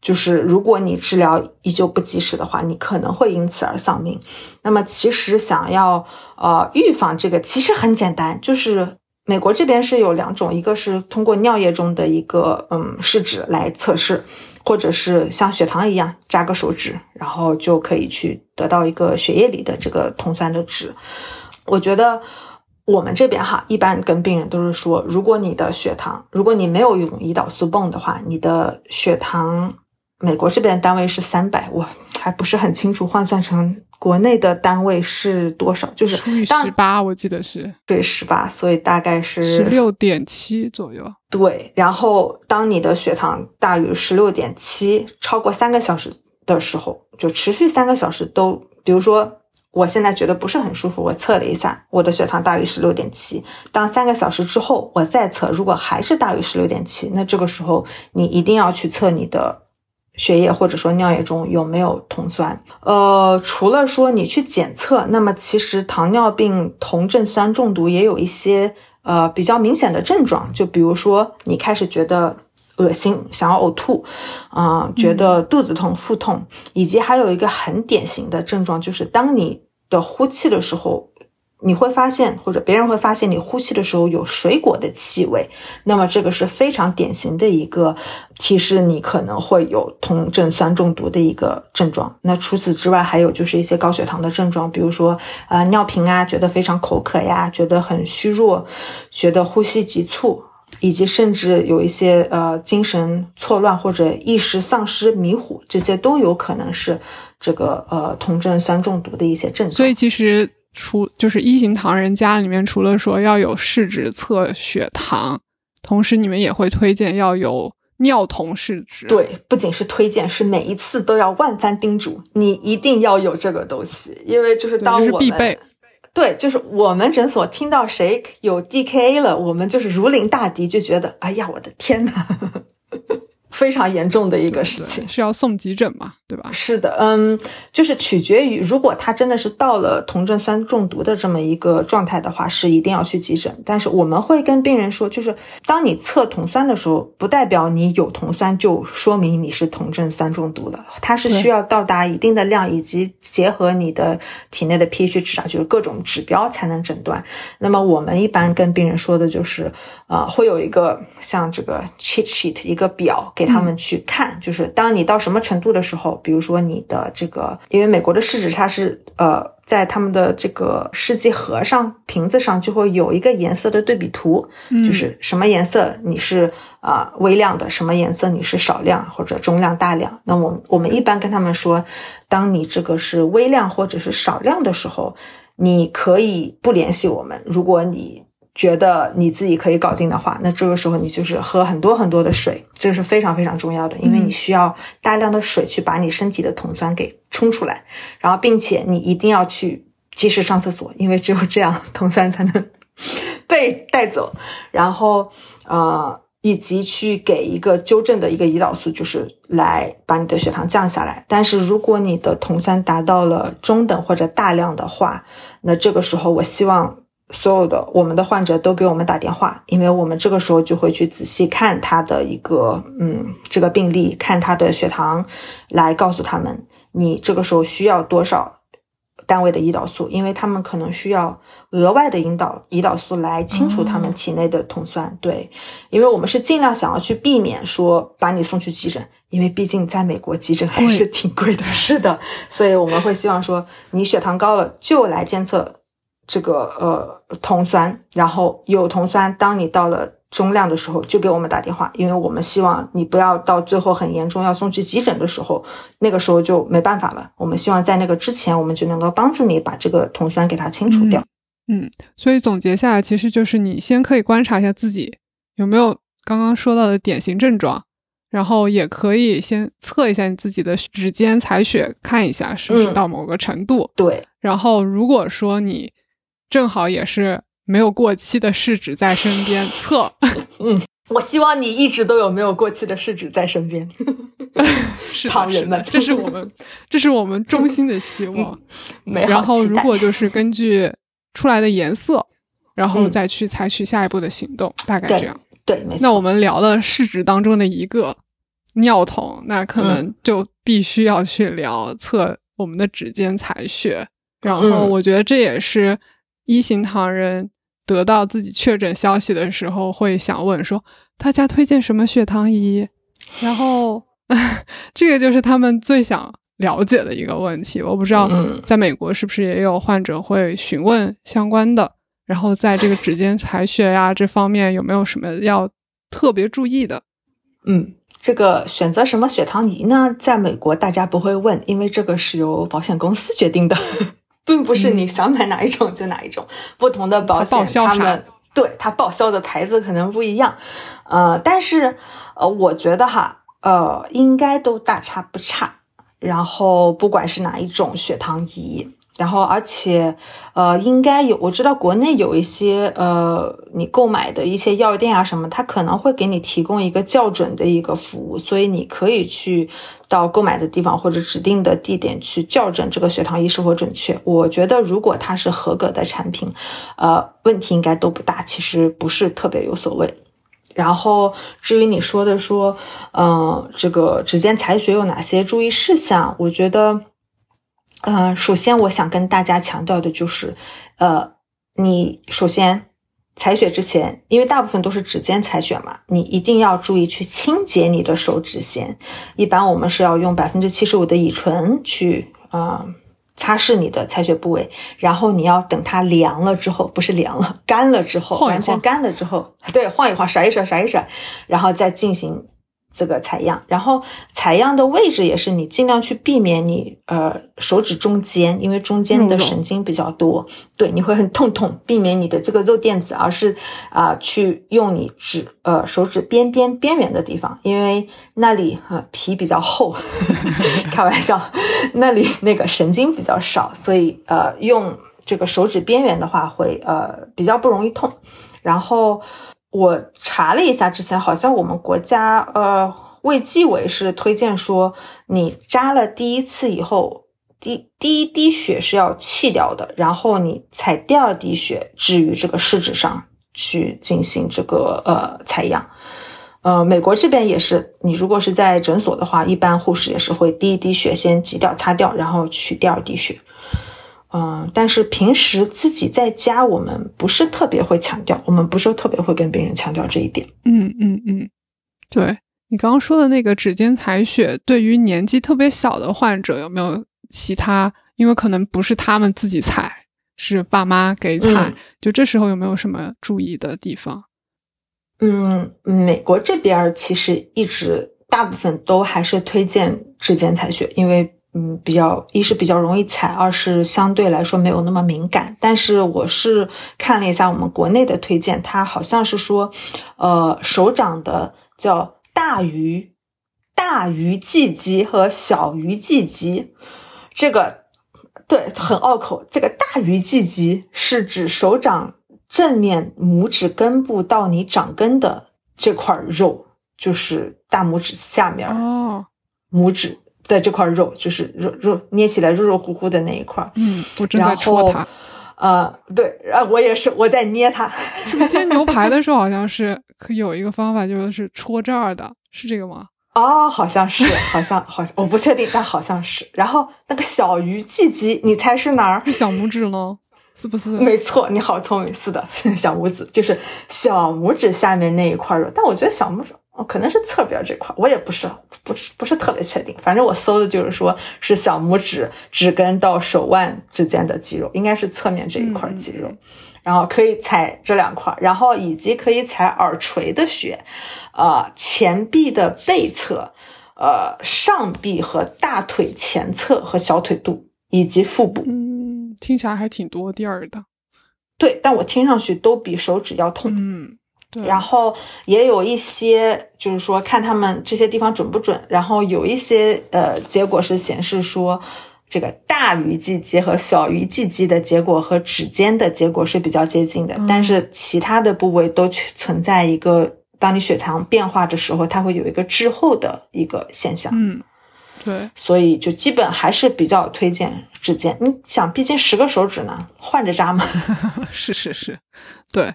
就是如果你治疗依旧不及时的话，你可能会因此而丧命。那么，其实想要呃预防这个，其实很简单，就是。美国这边是有两种，一个是通过尿液中的一个嗯试纸来测试，或者是像血糖一样扎个手指，然后就可以去得到一个血液里的这个酮酸的值。我觉得我们这边哈，一般跟病人都是说，如果你的血糖，如果你没有用胰岛素泵的话，你的血糖，美国这边单位是三百，我还不是很清楚换算成。国内的单位是多少？就是除以十八，我记得是对十八，所以大概是十六点七左右。对，然后当你的血糖大于十六点七，超过三个小时的时候，就持续三个小时都，比如说我现在觉得不是很舒服，我测了一下，我的血糖大于十六点七。当三个小时之后我再测，如果还是大于十六点七，那这个时候你一定要去测你的。血液或者说尿液中有没有酮酸？呃，除了说你去检测，那么其实糖尿病酮症酸中毒也有一些呃比较明显的症状，就比如说你开始觉得恶心，想要呕吐，啊，觉得肚子痛、腹痛，以及还有一个很典型的症状，就是当你的呼气的时候。你会发现，或者别人会发现你呼气的时候有水果的气味，那么这个是非常典型的一个提示，你可能会有酮症酸中毒的一个症状。那除此之外，还有就是一些高血糖的症状，比如说呃尿频啊，觉得非常口渴呀，觉得很虚弱，觉得呼吸急促，以及甚至有一些呃精神错乱或者意识丧失、迷糊，这些都有可能是这个呃酮症酸中毒的一些症状。所以其实。除就是一型糖人家里面，除了说要有试纸测血糖，同时你们也会推荐要有尿酮试纸。对，不仅是推荐，是每一次都要万番叮嘱你一定要有这个东西，因为就是当我们对，就是我们诊所听到谁有 DKA 了，我们就是如临大敌，就觉得哎呀，我的天呐！非常严重的一个事情，是要送急诊嘛，对吧？是的，嗯，就是取决于，如果他真的是到了酮症酸中毒的这么一个状态的话，是一定要去急诊。但是我们会跟病人说，就是当你测酮酸的时候，不代表你有酮酸就说明你是酮症酸中毒了，它是需要到达一定的量，以及结合你的体内的 pH 值啊，就是各种指标才能诊断。那么我们一般跟病人说的就是，啊，会有一个像这个 cheat sheet 一个表。给他们去看，就是当你到什么程度的时候，比如说你的这个，因为美国的试纸它是呃，在他们的这个试剂盒上、瓶子上就会有一个颜色的对比图，就是什么颜色你是啊微量的，什么颜色你是少量或者中量、大量。那我我们一般跟他们说，当你这个是微量或者是少量的时候，你可以不联系我们。如果你觉得你自己可以搞定的话，那这个时候你就是喝很多很多的水，这个是非常非常重要的，因为你需要大量的水去把你身体的酮酸给冲出来，然后并且你一定要去及时上厕所，因为只有这样酮酸才能被带走，然后呃，以及去给一个纠正的一个胰岛素，就是来把你的血糖降下来。但是如果你的酮酸达到了中等或者大量的话，那这个时候我希望。所有的我们的患者都给我们打电话，因为我们这个时候就会去仔细看他的一个嗯这个病例，看他的血糖，来告诉他们你这个时候需要多少。单位的胰岛素，因为他们可能需要额外的引导胰岛素来清除他们体内的酮酸。对，因为我们是尽量想要去避免说把你送去急诊，因为毕竟在美国急诊还是挺贵的。是的，所以我们会希望说你血糖高了就来监测这个呃酮酸，然后有酮酸，当你到了。中量的时候就给我们打电话，因为我们希望你不要到最后很严重要送去急诊的时候，那个时候就没办法了。我们希望在那个之前，我们就能够帮助你把这个酮酸给它清除掉。嗯，所以总结下来，其实就是你先可以观察一下自己有没有刚刚说到的典型症状，然后也可以先测一下你自己的指尖采血，看一下是不是到某个程度。对，然后如果说你正好也是。没有过期的试纸在身边测，嗯，我希望你一直都有没有过期的试纸在身边，是旁人们，这是我们，这是我们衷心的希望。然后，如果就是根据出来的颜色，然后再去采取下一步的行动，大概这样。对，没错。那我们聊了试纸当中的一个尿桶，那可能就必须要去聊测我们的指尖采血。然后，我觉得这也是一型糖人。得到自己确诊消息的时候，会想问说：“大家推荐什么血糖仪？”然后，这个就是他们最想了解的一个问题。我不知道在美国是不是也有患者会询问相关的。然后，在这个指尖采血呀这方面，有没有什么要特别注意的？嗯，这个选择什么血糖仪呢？在美国大家不会问，因为这个是由保险公司决定的。并不是你想买哪一种就哪一种，不同的保险他们对它报销的牌子可能不一样，呃，但是呃，我觉得哈，呃，应该都大差不差。然后不管是哪一种血糖仪。然后，而且，呃，应该有，我知道国内有一些，呃，你购买的一些药店啊什么，它可能会给你提供一个校准的一个服务，所以你可以去到购买的地方或者指定的地点去校准这个血糖仪是否准确。我觉得如果它是合格的产品，呃，问题应该都不大，其实不是特别有所谓。然后，至于你说的说，嗯，这个指尖采血有哪些注意事项，我觉得。呃，首先我想跟大家强调的就是，呃，你首先采血之前，因为大部分都是指尖采血嘛，你一定要注意去清洁你的手指先。一般我们是要用百分之七十五的乙醇去啊擦拭你的采血部位，然后你要等它凉了之后，不是凉了，干了之后，完全干了之后，对，晃一晃，甩一甩，甩一甩，然后再进行。这个采样，然后采样的位置也是你尽量去避免你呃手指中间，因为中间的神经比较多，对，你会很痛痛，避免你的这个肉垫子，而是啊去用你指呃手指边边边缘的地方，因为那里呃皮比较厚，开玩笑，那里那个神经比较少，所以呃用这个手指边缘的话会呃比较不容易痛，然后。我查了一下，之前好像我们国家呃卫计委是推荐说，你扎了第一次以后，第第一滴血是要弃掉的，然后你采第二滴血置于这个试纸上去进行这个呃采样。呃，美国这边也是，你如果是在诊所的话，一般护士也是会第一滴血先挤掉擦掉，然后取第二滴血。嗯，但是平时自己在家，我们不是特别会强调，我们不是特别会跟病人强调这一点。嗯嗯嗯，对你刚刚说的那个指尖采血，对于年纪特别小的患者，有没有其他？因为可能不是他们自己采，是爸妈给采，就这时候有没有什么注意的地方？嗯，美国这边其实一直大部分都还是推荐指尖采血，因为。嗯，比较一是比较容易踩，二是相对来说没有那么敏感。但是我是看了一下我们国内的推荐，它好像是说，呃，手掌的叫大鱼大鱼际肌和小鱼际肌，这个对很拗口。这个大鱼际肌是指手掌正面拇指根部到你掌根的这块肉，就是大拇指下面哦，拇指。的这块肉就是肉肉捏起来肉肉乎乎的那一块，嗯，我正在戳它，呃，对，啊，我也是我在捏它。是不是煎牛排的时候好像是可有一个方法，就是戳这儿的，是这个吗？哦，好像是，好像好像，我不确定，但好像是。然后那个小鱼际肌，你猜是哪儿？是小拇指喽，是不是？没错，你好聪明，是的，小拇指就是小拇指下面那一块肉。但我觉得小拇指哦，可能是侧边这块，我也不是不是不是特别确定。反正我搜的就是说是小拇指指根到手腕之间的肌肉，应该是侧面这一块肌肉。然后可以踩这两块，然后以及可以踩耳垂的穴，呃，前臂的背侧，呃，上臂和大腿前侧和小腿肚以及腹部。嗯，听起来还挺多地儿的。对，但我听上去都比手指要痛。嗯，对。然后也有一些，就是说看他们这些地方准不准。然后有一些呃，结果是显示说。这个大鱼际肌和小鱼际肌的结果和指尖的结果是比较接近的，但是其他的部位都存在一个，当你血糖变化的时候，它会有一个滞后的一个现象。嗯，对，所以就基本还是比较推荐指尖。你想，毕竟十个手指呢，换着扎嘛。是是是，对。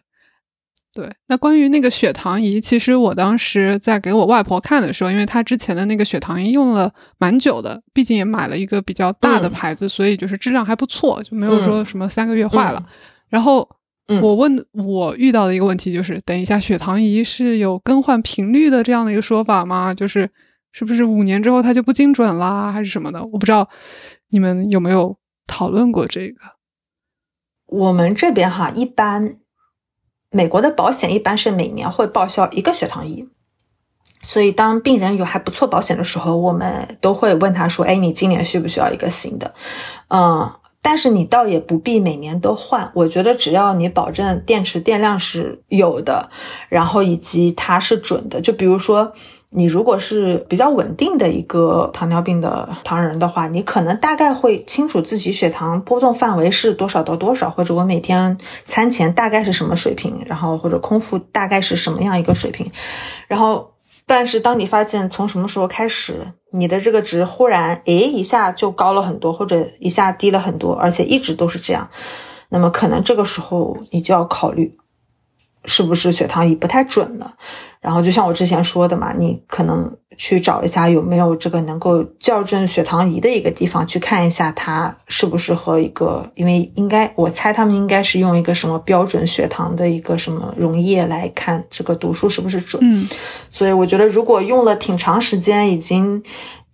对，那关于那个血糖仪，其实我当时在给我外婆看的时候，因为她之前的那个血糖仪用了蛮久的，毕竟也买了一个比较大的牌子，所以就是质量还不错，就没有说什么三个月坏了。然后我问我遇到的一个问题就是，等一下血糖仪是有更换频率的这样的一个说法吗？就是是不是五年之后它就不精准啦，还是什么的？我不知道你们有没有讨论过这个。我们这边哈一般。美国的保险一般是每年会报销一个血糖仪，所以当病人有还不错保险的时候，我们都会问他说：“哎，你今年需不需要一个新的？”嗯，但是你倒也不必每年都换。我觉得只要你保证电池电量是有的，然后以及它是准的，就比如说。你如果是比较稳定的一个糖尿病的糖人的话，你可能大概会清楚自己血糖波动范围是多少到多少，或者我每天餐前大概是什么水平，然后或者空腹大概是什么样一个水平。然后，但是当你发现从什么时候开始，你的这个值忽然诶一下就高了很多，或者一下低了很多，而且一直都是这样，那么可能这个时候你就要考虑。是不是血糖仪不太准呢？然后就像我之前说的嘛，你可能去找一下有没有这个能够校正血糖仪的一个地方，去看一下它是不是和一个，因为应该我猜他们应该是用一个什么标准血糖的一个什么溶液来看这个读数是不是准。嗯，所以我觉得如果用了挺长时间，已经。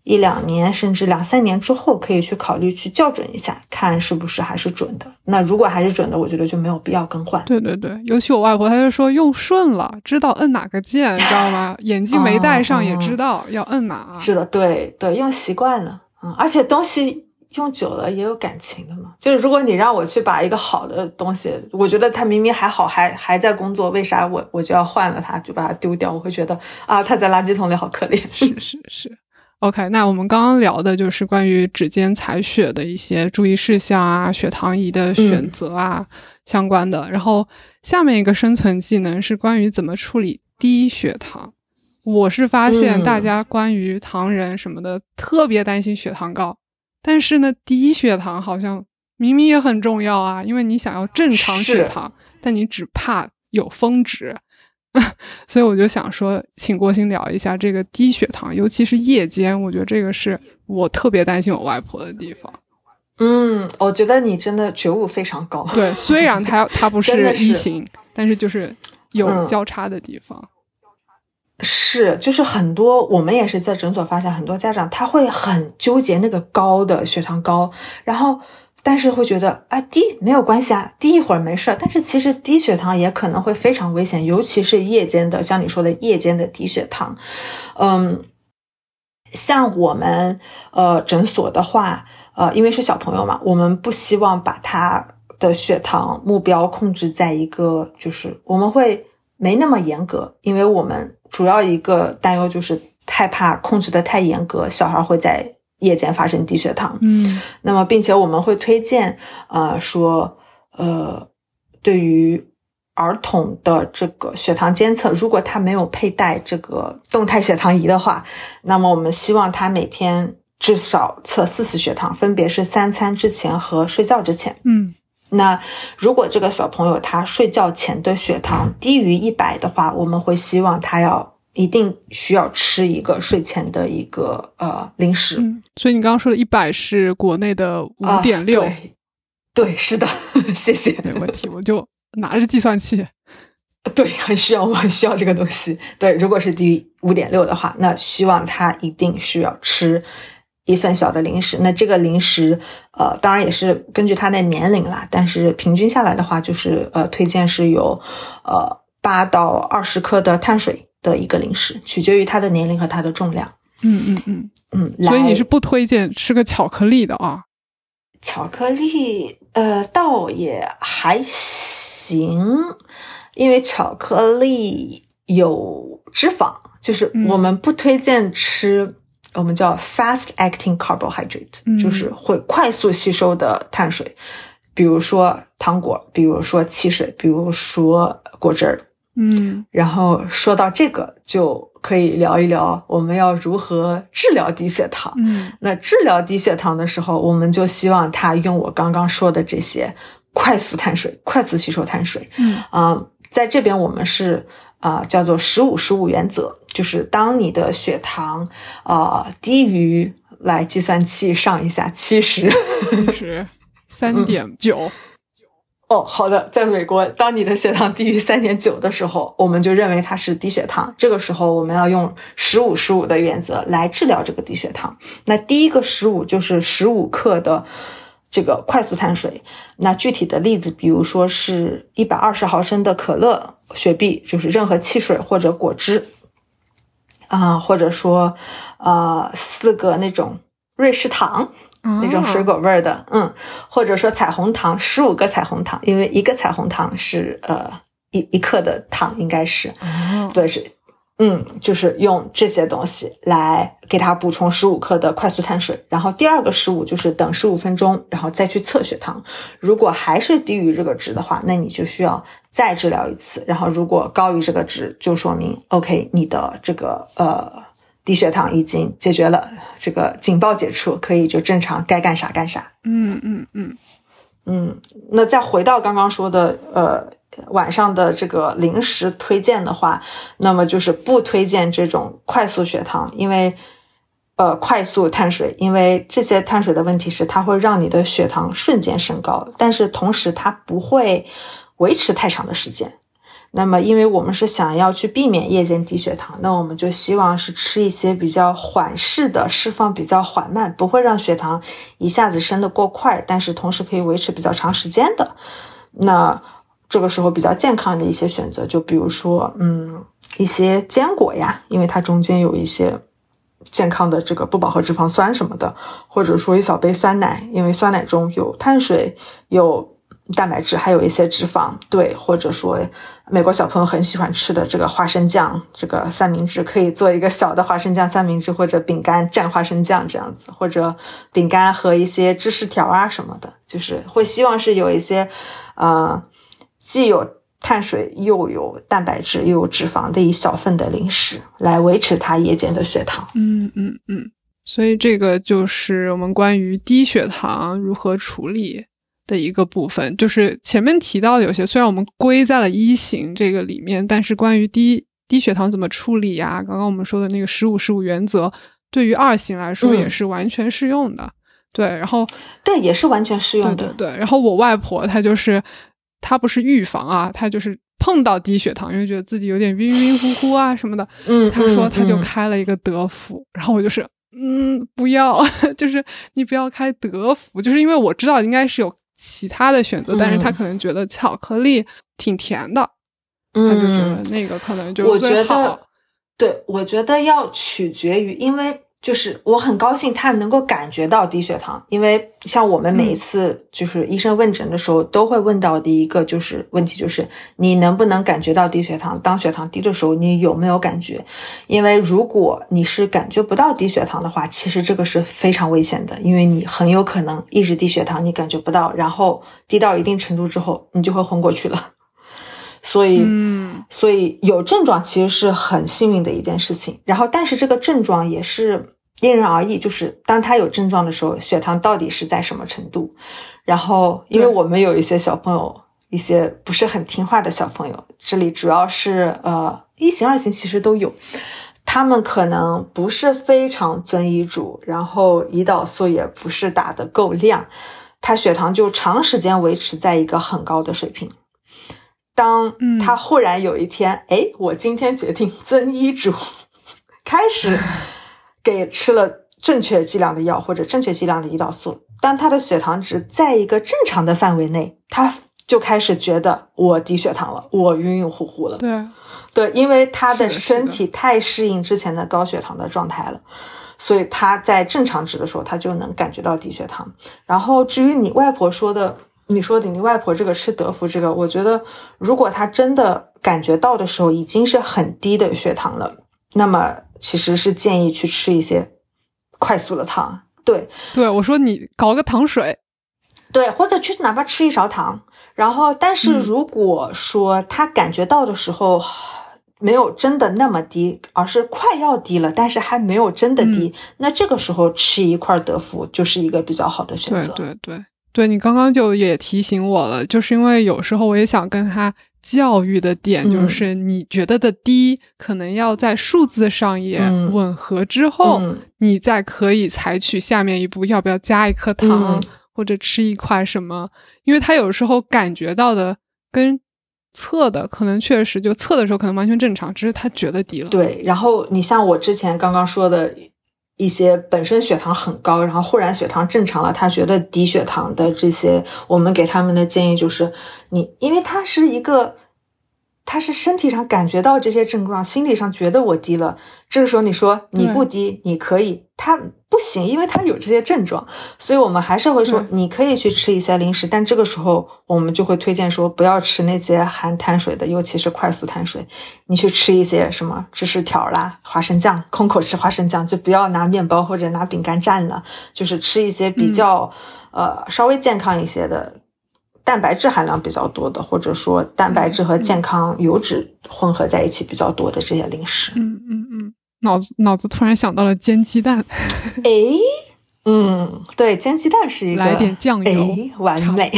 一两年甚至两三年之后，可以去考虑去校准一下，看是不是还是准的。那如果还是准的，我觉得就没有必要更换。对对对，尤其我外婆，她就说用顺了，知道摁哪个键，你知道吗？眼镜没戴上也知道要摁哪。是的，对对，用习惯了，嗯，而且东西用久了也有感情的嘛。就是如果你让我去把一个好的东西，我觉得它明明还好，还还在工作，为啥我我就要换了它，就把它丢掉？我会觉得啊，它在垃圾桶里好可怜。是是是。OK，那我们刚刚聊的就是关于指尖采血的一些注意事项啊，血糖仪的选择啊相关的。然后下面一个生存技能是关于怎么处理低血糖。我是发现大家关于糖人什么的特别担心血糖高，但是呢，低血糖好像明明也很重要啊，因为你想要正常血糖，但你只怕有峰值。所以我就想说，请郭鑫聊一下这个低血糖，尤其是夜间，我觉得这个是我特别担心我外婆的地方。嗯，我觉得你真的觉悟非常高。对，虽然他他 不是一型，但是就是有交叉的地方。是，就是很多我们也是在诊所发现，很多家长他会很纠结那个高的血糖高，然后。但是会觉得啊低没有关系啊，低一会儿没事儿。但是其实低血糖也可能会非常危险，尤其是夜间的，像你说的夜间的低血糖。嗯，像我们呃诊所的话，呃，因为是小朋友嘛，我们不希望把他的血糖目标控制在一个，就是我们会没那么严格，因为我们主要一个担忧就是害怕控制的太严格，小孩会在。夜间发生低血糖，嗯，那么并且我们会推荐，呃，说，呃，对于儿童的这个血糖监测，如果他没有佩戴这个动态血糖仪的话，那么我们希望他每天至少测四次血糖，分别是三餐之前和睡觉之前。嗯，那如果这个小朋友他睡觉前的血糖低于一百的话，我们会希望他要一定需要吃一个睡前的一个呃零食。嗯，所以你刚刚说的一百是国内的五点六，对，是的，谢谢，没问题，我就拿着计算器。对，很需要，我很需要这个东西。对，如果是低于五点六的话，那希望他一定需要吃一份小的零食。那这个零食，呃，当然也是根据他的年龄啦，但是平均下来的话，就是呃，推荐是有呃八到二十克的碳水的一个零食，取决于它的年龄和它的重量。嗯嗯嗯嗯，所以你是不推荐吃个巧克力的啊？巧克力，呃，倒也还行。因为巧克力有脂肪，就是我们不推荐吃我们叫 fast acting carbohydrate，就是会快速吸收的碳水，比如说糖果，比如说汽水，比如说果汁儿。嗯，然后说到这个，就可以聊一聊我们要如何治疗低血糖。嗯，那治疗低血糖的时候，我们就希望他用我刚刚说的这些快速碳水，快速吸收碳水。嗯啊。在这边，我们是啊，叫做十五十五原则，就是当你的血糖啊低于来计算器上一下七十，七十三点九。哦，好的，在美国，当你的血糖低于三点九的时候，我们就认为它是低血糖。这个时候，我们要用十五十五的原则来治疗这个低血糖。那第一个十五就是十五克的。这个快速碳水，那具体的例子，比如说是一百二十毫升的可乐、雪碧，就是任何汽水或者果汁，啊，或者说，呃，四个那种瑞士糖，那种水果味儿的，嗯，或者说彩虹糖，十五个彩虹糖，因为一个彩虹糖是呃一一克的糖，应该是，对是。嗯，就是用这些东西来给它补充十五克的快速碳水，然后第二个十五就是等十五分钟，然后再去测血糖。如果还是低于这个值的话，那你就需要再治疗一次。然后如果高于这个值，就说明 OK，你的这个呃低血糖已经解决了，这个警报解除，可以就正常该干啥干啥。嗯嗯嗯嗯，那再回到刚刚说的呃。晚上的这个零食推荐的话，那么就是不推荐这种快速血糖，因为呃快速碳水，因为这些碳水的问题是它会让你的血糖瞬间升高，但是同时它不会维持太长的时间。那么因为我们是想要去避免夜间低血糖，那我们就希望是吃一些比较缓释的，释放比较缓慢，不会让血糖一下子升得过快，但是同时可以维持比较长时间的。那这个时候比较健康的一些选择，就比如说，嗯，一些坚果呀，因为它中间有一些健康的这个不饱和脂肪酸什么的，或者说一小杯酸奶，因为酸奶中有碳水、有蛋白质，还有一些脂肪，对，或者说美国小朋友很喜欢吃的这个花生酱，这个三明治可以做一个小的花生酱三明治，或者饼干蘸花生酱这样子，或者饼干和一些芝士条啊什么的，就是会希望是有一些，呃。既有碳水，又有蛋白质，又有脂肪的一小份的零食，来维持它夜间的血糖。嗯嗯嗯，所以这个就是我们关于低血糖如何处理的一个部分。就是前面提到的有些，虽然我们归在了一型这个里面，但是关于低低血糖怎么处理呀？刚刚我们说的那个十五十五原则，对于二型来说也是完全适用的。对，然后对，也是完全适用的。对对，然后我外婆她就是。她不是预防啊，她就是碰到低血糖，因为觉得自己有点晕晕乎乎啊什么的。嗯，她说她就开了一个德芙，然后我就是，嗯，不要，就是你不要开德芙，就是因为我知道应该是有其他的选择，但是他可能觉得巧克力挺甜的，他就觉得那个可能就最好。对，我觉得要取决于，因为。就是我很高兴他能够感觉到低血糖，因为像我们每一次就是医生问诊的时候都会问到的一个就是问题就是你能不能感觉到低血糖？当血糖低的时候你有没有感觉？因为如果你是感觉不到低血糖的话，其实这个是非常危险的，因为你很有可能一直低血糖你感觉不到，然后低到一定程度之后你就会昏过去了。所以，嗯，所以有症状其实是很幸运的一件事情。然后，但是这个症状也是因人而异，就是当他有症状的时候，血糖到底是在什么程度？然后，因为我们有一些小朋友，一些不是很听话的小朋友，这里主要是呃。一型、二型其实都有。他们可能不是非常遵医嘱，然后胰岛素也不是打得够量，他血糖就长时间维持在一个很高的水平。当他忽然有一天，哎，我今天决定遵医嘱，开始给吃了正确剂量的药或者正确剂量的胰岛素，当他的血糖值在一个正常的范围内，他就开始觉得我低血糖了，我晕晕乎乎了。对，对，因为他的身体太适应之前的高血糖的状态了，所以他在正常值的时候，他就能感觉到低血糖。然后至于你外婆说的。你说的你外婆这个吃德芙这个，我觉得如果他真的感觉到的时候已经是很低的血糖了，那么其实是建议去吃一些快速的糖。对，对我说你搞个糖水，对，或者去哪怕吃一勺糖。然后，但是如果说他感觉到的时候没有真的那么低，而是快要低了，但是还没有真的低，那这个时候吃一块德芙就是一个比较好的选择。对对对。对你刚刚就也提醒我了，就是因为有时候我也想跟他教育的点，就是你觉得的低，可能要在数字上也吻合之后，你再可以采取下面一步，要不要加一颗糖或者吃一块什么？因为他有时候感觉到的跟测的可能确实就测的时候可能完全正常，只是他觉得低了。对，然后你像我之前刚刚说的。一些本身血糖很高，然后忽然血糖正常了，他觉得低血糖的这些，我们给他们的建议就是，你因为他是一个。他是身体上感觉到这些症状，心理上觉得我低了。这个时候你说你不低，你可以，他不行，因为他有这些症状，所以我们还是会说你可以去吃一些零食，但这个时候我们就会推荐说不要吃那些含碳水的，尤其是快速碳水。你去吃一些什么芝士条啦、花生酱，空口吃花生酱，就不要拿面包或者拿饼干蘸了，就是吃一些比较呃稍微健康一些的。蛋白质含量比较多的，或者说蛋白质和健康油脂混合在一起比较多的这些零食。嗯嗯嗯，脑子脑子突然想到了煎鸡蛋。哎，嗯，对，煎鸡蛋是一个来点酱油，完美，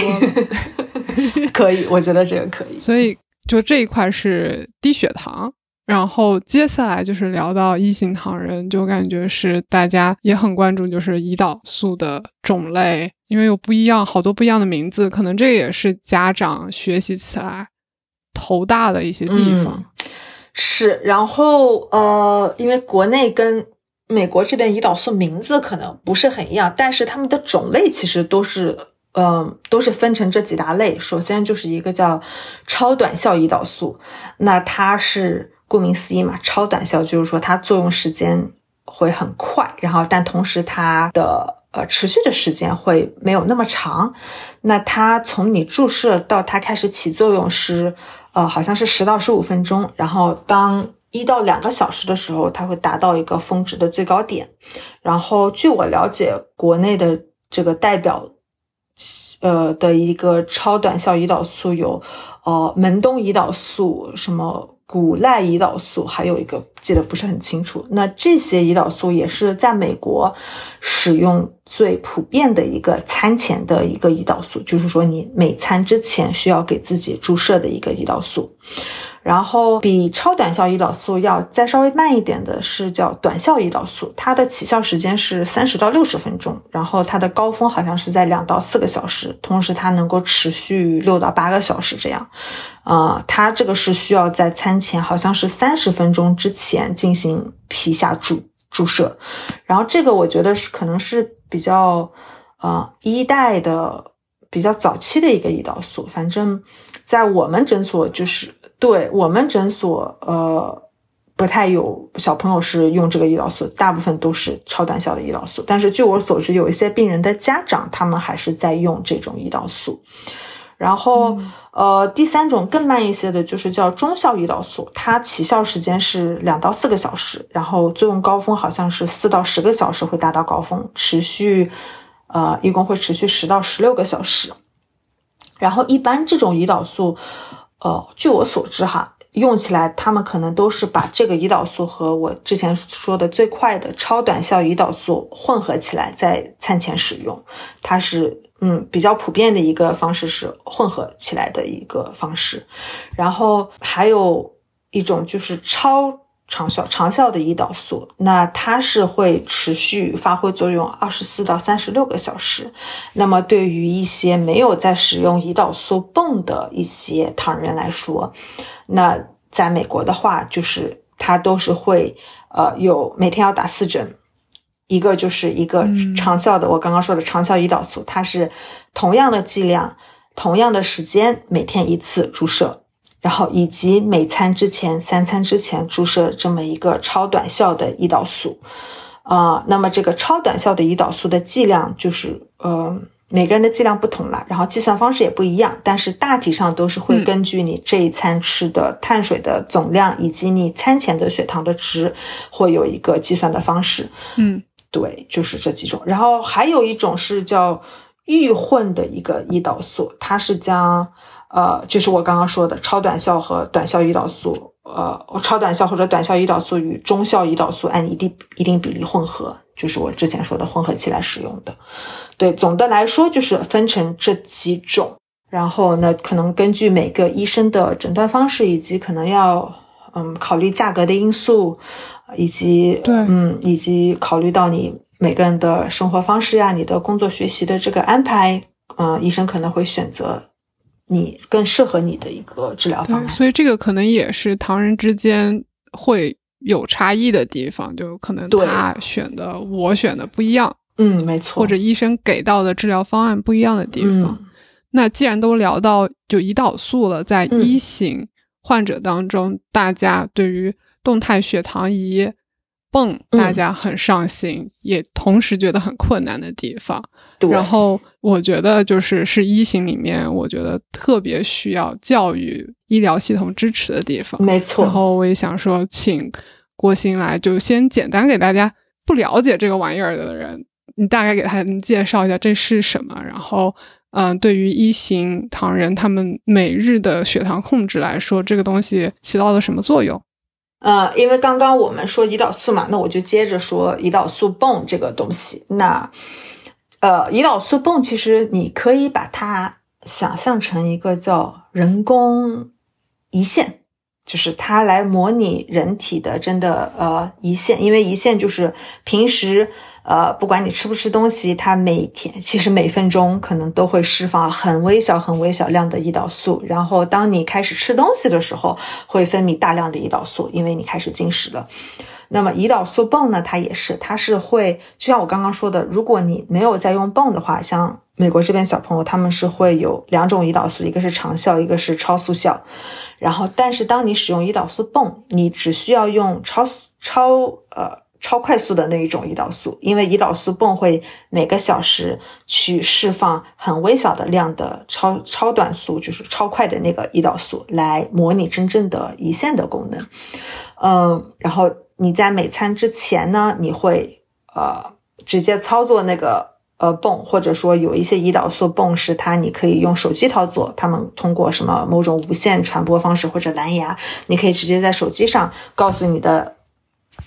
可以，我觉得这个可以。所以就这一块是低血糖。然后接下来就是聊到一型糖人，就感觉是大家也很关注，就是胰岛素的种类，因为有不一样，好多不一样的名字，可能这也是家长学习起来头大的一些地方。是，然后呃，因为国内跟美国这边胰岛素名字可能不是很一样，但是它们的种类其实都是，嗯，都是分成这几大类。首先就是一个叫超短效胰岛素，那它是。顾名思义嘛，超短效就是说它作用时间会很快，然后但同时它的呃持续的时间会没有那么长。那它从你注射到它开始起作用是呃好像是十到十五分钟，然后当一到两个小时的时候，它会达到一个峰值的最高点。然后据我了解，国内的这个代表呃的一个超短效胰岛素有呃门冬胰岛素什么。古赖胰岛素还有一个记得不是很清楚，那这些胰岛素也是在美国使用最普遍的一个餐前的一个胰岛素，就是说你每餐之前需要给自己注射的一个胰岛素。然后比超短效胰岛素要再稍微慢一点的是叫短效胰岛素，它的起效时间是三十到六十分钟，然后它的高峰好像是在两到四个小时，同时它能够持续六到八个小时这样。啊，它这个是需要在餐前好像是三十分钟之前进行皮下注注射，然后这个我觉得是可能是比较呃一代的比较早期的一个胰岛素，反正在我们诊所就是。对我们诊所，呃，不太有小朋友是用这个胰岛素，大部分都是超短效的胰岛素。但是据我所知，有一些病人的家长，他们还是在用这种胰岛素。然后，呃，第三种更慢一些的，就是叫中效胰岛素，它起效时间是两到四个小时，然后作用高峰好像是四到十个小时会达到高峰，持续，呃，一共会持续十到十六个小时。然后，一般这种胰岛素。呃，据我所知哈，用起来他们可能都是把这个胰岛素和我之前说的最快的超短效胰岛素混合起来，在餐前使用。它是嗯比较普遍的一个方式是混合起来的一个方式。然后还有一种就是超长效长效的胰岛素，那它是会持续发挥作用二十四到三十六个小时。那么对于一些没有在使用胰岛素泵的一些糖人来说，那在美国的话，就是它都是会呃有每天要打四针。一个就是一个长效的，我刚刚说的长效胰岛素，它是同样的剂量、同样的时间，每天一次注射，然后以及每餐之前、三餐之前注射这么一个超短效的胰岛素，啊，那么这个超短效的胰岛素的剂量就是，呃。每个人的剂量不同了，然后计算方式也不一样，但是大体上都是会根据你这一餐吃的碳水的总量以及你餐前的血糖的值，会有一个计算的方式。嗯。对，就是这几种，然后还有一种是叫预混的一个胰岛素，它是将呃，就是我刚刚说的超短效和短效胰岛素，呃，超短效或者短效胰岛素与中效胰岛素按一定一定比例混合，就是我之前说的混合起来使用的。对，总的来说就是分成这几种，然后呢，可能根据每个医生的诊断方式以及可能要嗯考虑价格的因素。以及对，嗯，以及考虑到你每个人的生活方式呀，你的工作学习的这个安排，嗯，医生可能会选择你更适合你的一个治疗方案。所以这个可能也是唐人之间会有差异的地方，就可能他选的我选的不一样，嗯，没错，或者医生给到的治疗方案不一样的地方。那既然都聊到就胰岛素了，在一型患者当中，大家对于动态血糖仪泵，大家很上心，也同时觉得很困难的地方。然后我觉得就是是一型里面，我觉得特别需要教育医疗系统支持的地方。没错。然后我也想说，请郭鑫来，就先简单给大家不了解这个玩意儿的人，你大概给他介绍一下这是什么。然后，嗯，对于一型糖人他们每日的血糖控制来说，这个东西起到了什么作用？呃，因为刚刚我们说胰岛素嘛，那我就接着说胰岛素泵这个东西。那，呃，胰岛素泵其实你可以把它想象成一个叫人工胰腺。就是它来模拟人体的真的呃胰腺，因为胰腺就是平时呃不管你吃不吃东西，它每天其实每分钟可能都会释放很微小很微小量的胰岛素，然后当你开始吃东西的时候，会分泌大量的胰岛素，因为你开始进食了。那么胰岛素泵呢，它也是，它是会就像我刚刚说的，如果你没有在用泵的话，像。美国这边小朋友他们是会有两种胰岛素，一个是长效，一个是超速效。然后，但是当你使用胰岛素泵，你只需要用超超呃超快速的那一种胰岛素，因为胰岛素泵会每个小时去释放很微小的量的超超短速，就是超快的那个胰岛素来模拟真正的胰腺的功能。嗯，然后你在每餐之前呢，你会呃直接操作那个。呃，泵或者说有一些胰岛素泵是它，你可以用手机操作，他们通过什么某种无线传播方式或者蓝牙，你可以直接在手机上告诉你的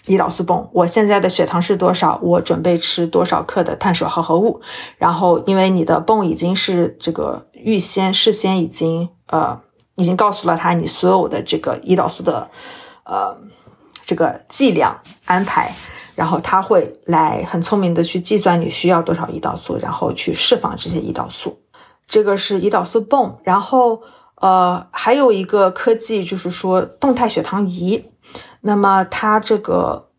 胰岛素泵，我现在的血糖是多少，我准备吃多少克的碳水化合物。然后，因为你的泵已经是这个预先事先已经呃已经告诉了他你所有的这个胰岛素的呃这个剂量安排。然后他会来很聪明的去计算你需要多少胰岛素，然后去释放这些胰岛素。这个是胰岛素泵。然后呃，还有一个科技就是说动态血糖仪。那么它这个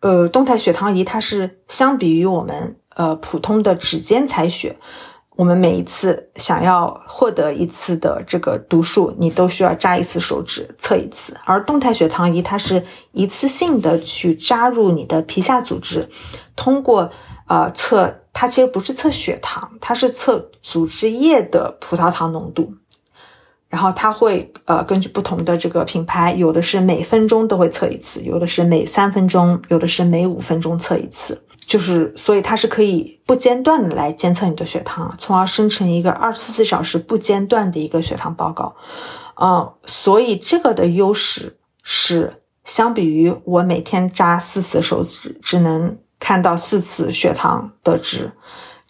呃动态血糖仪，它是相比于我们呃普通的指尖采血。我们每一次想要获得一次的这个读数，你都需要扎一次手指测一次。而动态血糖仪它是一次性的去扎入你的皮下组织，通过呃测，它其实不是测血糖，它是测组织液的葡萄糖浓度。然后它会呃根据不同的这个品牌，有的是每分钟都会测一次，有的是每三分钟，有的是每五分钟测一次。就是所以它是可以不间断的来监测你的血糖，从而生成一个二十四小时不间断的一个血糖报告。嗯，所以这个的优势是相比于我每天扎四次手指只能看到四次血糖的值，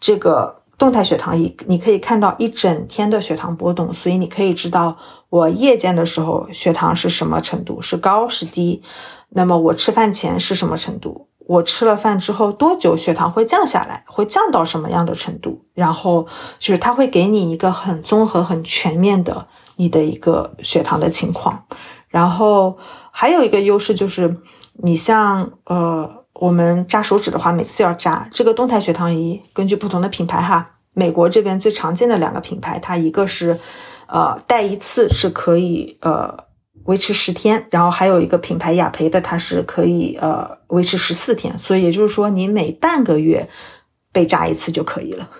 这个。动态血糖仪，你可以看到一整天的血糖波动，所以你可以知道我夜间的时候血糖是什么程度，是高是低。那么我吃饭前是什么程度？我吃了饭之后多久血糖会降下来？会降到什么样的程度？然后就是它会给你一个很综合、很全面的你的一个血糖的情况。然后还有一个优势就是，你像呃，我们扎手指的话，每次要扎这个动态血糖仪，根据不同的品牌哈，美国这边最常见的两个品牌，它一个是呃戴一次是可以呃。维持十天，然后还有一个品牌雅培的，它是可以呃维持十四天，所以也就是说你每半个月被扎一次就可以了，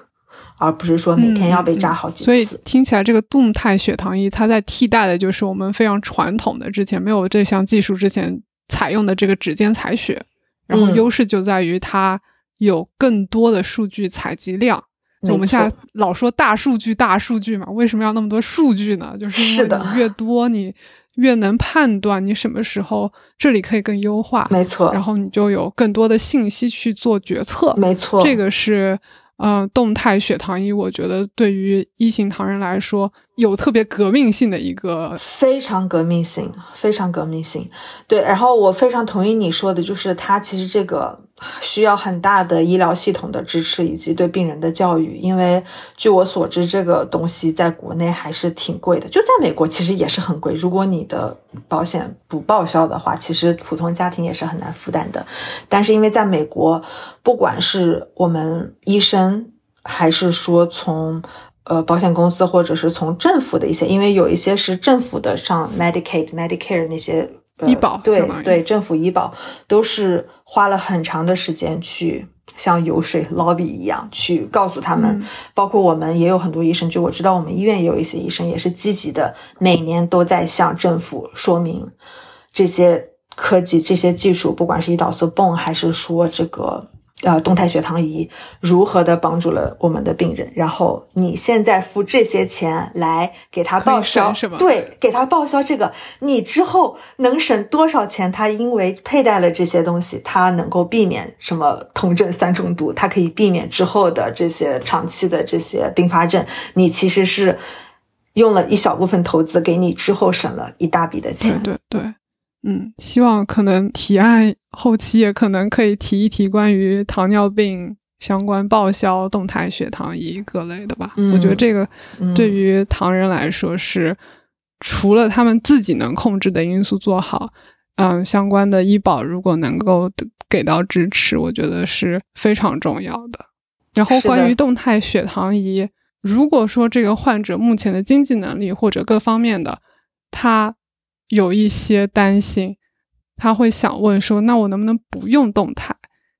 而不是说每天要被扎好几次。所以听起来这个动态血糖仪，它在替代的就是我们非常传统的之前没有这项技术之前采用的这个指尖采血，然后优势就在于它有更多的数据采集量。就我们现在老说大数据大数据嘛，为什么要那么多数据呢？就是因为你越多你。越能判断你什么时候这里可以更优化，没错，然后你就有更多的信息去做决策，没错，这个是。嗯，动态血糖仪，我觉得对于一型糖人来说，有特别革命性的一个，非常革命性，非常革命性。对，然后我非常同意你说的，就是它其实这个需要很大的医疗系统的支持以及对病人的教育，因为据我所知，这个东西在国内还是挺贵的，就在美国其实也是很贵。如果你的保险不报销的话，其实普通家庭也是很难负担的。但是因为在美国，不管是我们医生，还是说从呃保险公司或者是从政府的一些，因为有一些是政府的，像 Medicaid、Medicare 那些医保，对对，政府医保都是花了很长的时间去像游说 lobby 一样去告诉他们，包括我们也有很多医生，就我知道我们医院也有一些医生也是积极的，每年都在向政府说明这些科技、这些技术，不管是胰岛素泵还是说这个。呃，动态血糖仪如何的帮助了我们的病人？然后你现在付这些钱来给他报销，是吧？对，给他报销这个，你之后能省多少钱？他因为佩戴了这些东西，他能够避免什么酮症三中毒，他可以避免之后的这些长期的这些并发症。你其实是用了一小部分投资，给你之后省了一大笔的钱。对对。嗯，希望可能提案后期也可能可以提一提关于糖尿病相关报销动态血糖仪各类的吧。我觉得这个对于糖人来说是除了他们自己能控制的因素做好，嗯，相关的医保如果能够给到支持，我觉得是非常重要的。然后关于动态血糖仪，如果说这个患者目前的经济能力或者各方面的，他。有一些担心，他会想问说：“那我能不能不用动态？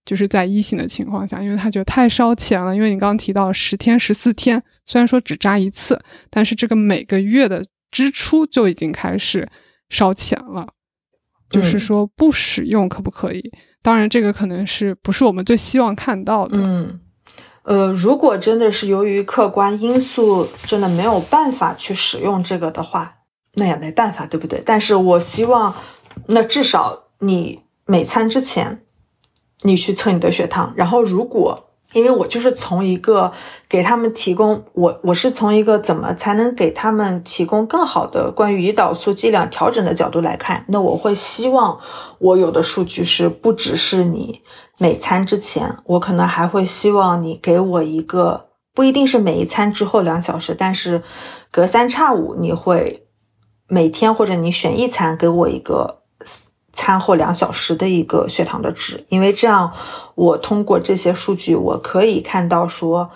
就是在一型的情况下，因为他觉得太烧钱了。因为你刚刚提到十天、十四天，虽然说只扎一次，但是这个每个月的支出就已经开始烧钱了。就是说不使用可不可以？当然，这个可能是不是我们最希望看到的。嗯，呃，如果真的是由于客观因素，真的没有办法去使用这个的话。那也没办法，对不对？但是我希望，那至少你每餐之前，你去测你的血糖。然后，如果因为我就是从一个给他们提供，我我是从一个怎么才能给他们提供更好的关于胰岛素剂量调整的角度来看，那我会希望我有的数据是不只是你每餐之前，我可能还会希望你给我一个不一定是每一餐之后两小时，但是隔三差五你会。每天或者你选一餐，给我一个餐后两小时的一个血糖的值，因为这样我通过这些数据，我可以看到说，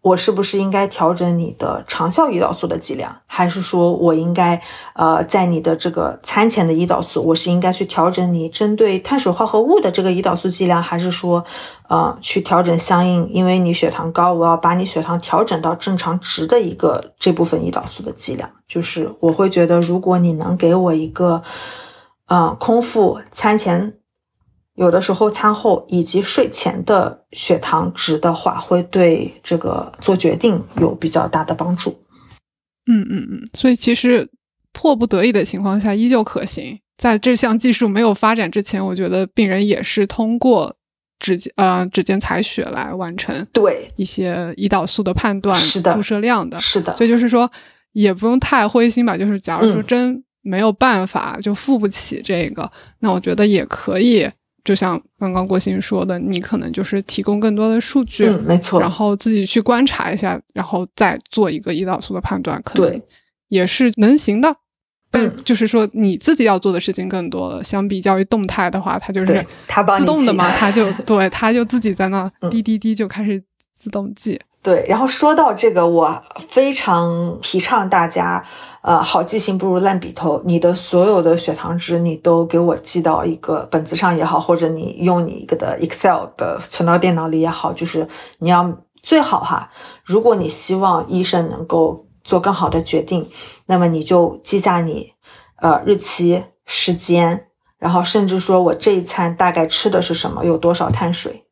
我是不是应该调整你的长效胰岛素的剂量，还是说我应该呃在你的这个餐前的胰岛素，我是应该去调整你针对碳水化合物的这个胰岛素剂量，还是说呃去调整相应，因为你血糖高，我要把你血糖调整到正常值的一个这部分胰岛素的剂量。就是我会觉得，如果你能给我一个，呃，空腹、餐前，有的时候餐后以及睡前的血糖值的话，会对这个做决定有比较大的帮助。嗯嗯嗯，所以其实迫不得已的情况下依旧可行。在这项技术没有发展之前，我觉得病人也是通过指呃指尖采血来完成对一些胰岛素的判断、是的注射量的。是的，所以就是说，也不用太灰心吧。就是假如说嗯真没有办法，就付不起这个，那我觉得也可以。就像刚刚郭鑫说的，你可能就是提供更多的数据，嗯，没错然，后自己去观察一下，然后再做一个胰岛素的判断，可能对也是能行的。但嗯就是说，你自己要做的事情更多了。相比较于动态的话，它就是自动的嘛，它就对，它就自己在那 嗯滴滴滴就开始自动记。对，然后说到这个，我非常提倡大家，呃，好记性不如烂笔头。你的所有的血糖值，你都给我记到一个本子上也好，或者你用你一个的 Excel 的存到电脑里也好，就是你要最好哈。如果你希望医生能够做更好的决定，那么你就记下你呃日期、时间，然后甚至说我这一餐大概吃的是什么，有多少碳水。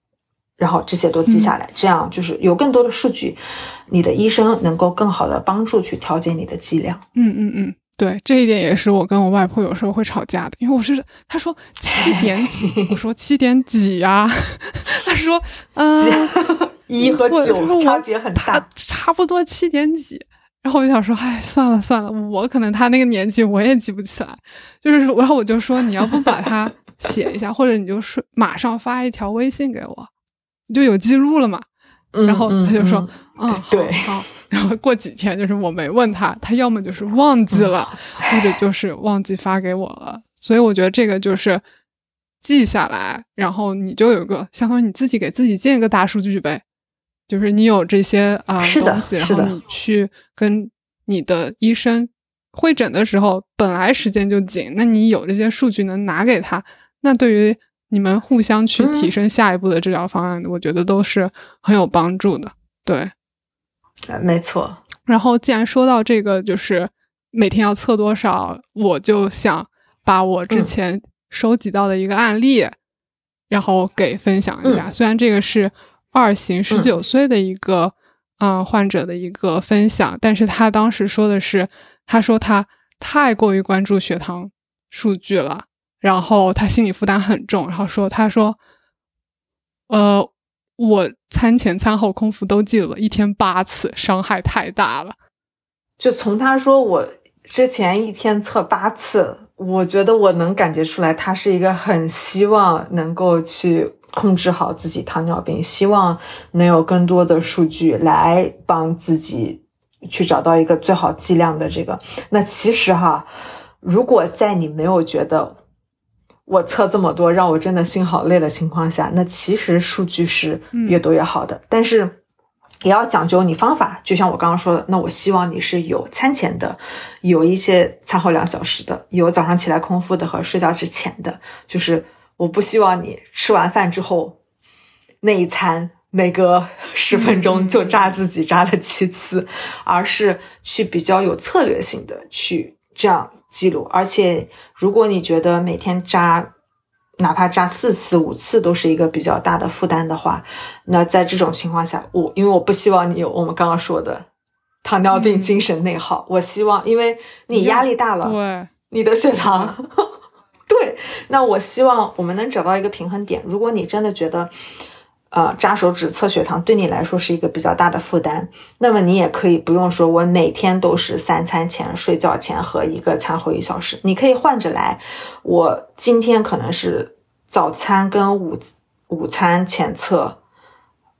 然后这些都记下来，这样就是有更多的数据，你的医生能够更好的帮助去调节你的剂量。嗯嗯嗯，对，这一点也是我跟我外婆有时候会吵架的，因为我是她说 七点几，我说七点几呀、她说嗯、一和我九我差别很大，差不多七点几。然后我就想说，哎，算了算了，我可能他那个年纪我也记不起来，就是，然后我就说，你要不把它写一下，或者你就是马上发一条微信给我，你就有记录了嘛。嗯然后他就说嗯嗯，好对好。然后过几天就是我没问他，他要么就是忘记了，或者就是忘记发给我了。所以我觉得这个就是记下来，然后你就有个相当于你自己给自己建一个大数据呗，就是你有这些啊、是的东西，然后你去跟你的医生会诊的时候，本来时间就紧，那你有这些数据能拿给他，那对于你们互相去提嗯。升下一步的治疗方案，我觉得都是很有帮助的。对，呃没错，然后既然说到这个，就是每天要测多少，我就想把我之嗯。前收集到的一个案例，然后给分享一下。嗯。虽然这个是二型十九岁的一个嗯、呃患者的一个分享，但是他当时说的是，他说他太过于关注血糖数据了，然后他心理负担很重，然后说他说，呃。我餐前餐后空腹都记了一天八次，伤害太大了。就从他说我之前一天测八次，我觉得我能感觉出来，他是一个很希望能够去控制好自己糖尿病，希望能有更多的数据来帮自己去找到一个最好剂量的这个。那其实哈，如果在你没有觉得我测这么多让我真的心好累的情况下，那其实数据是越多越好的，但是。也要讲究你方法，就像我刚刚说的，那我希望你是有餐前的，有一些餐后两小时的，有早上起来空腹的和睡觉之前的。就是我不希望你吃完饭之后那一餐每隔十分钟就扎自己扎了七次，而是去比较有策略性的去这样记录。而且如果你觉得每天扎哪怕扎四次、五次都是一个比较大的负担的话，那在这种情况下，我因为我不希望你有我们刚刚说的糖尿病精神内耗，我希望因为你压力大了，对，你的血糖，对，那我希望我们能找到一个平衡点。如果你真的觉得，呃，扎手指测血糖对你来说是一个比较大的负担，那么你也可以不用说，我每天都是三餐前、睡觉前和一个餐后一小时，你可以换着来。我今天可能是早餐跟午午餐前测，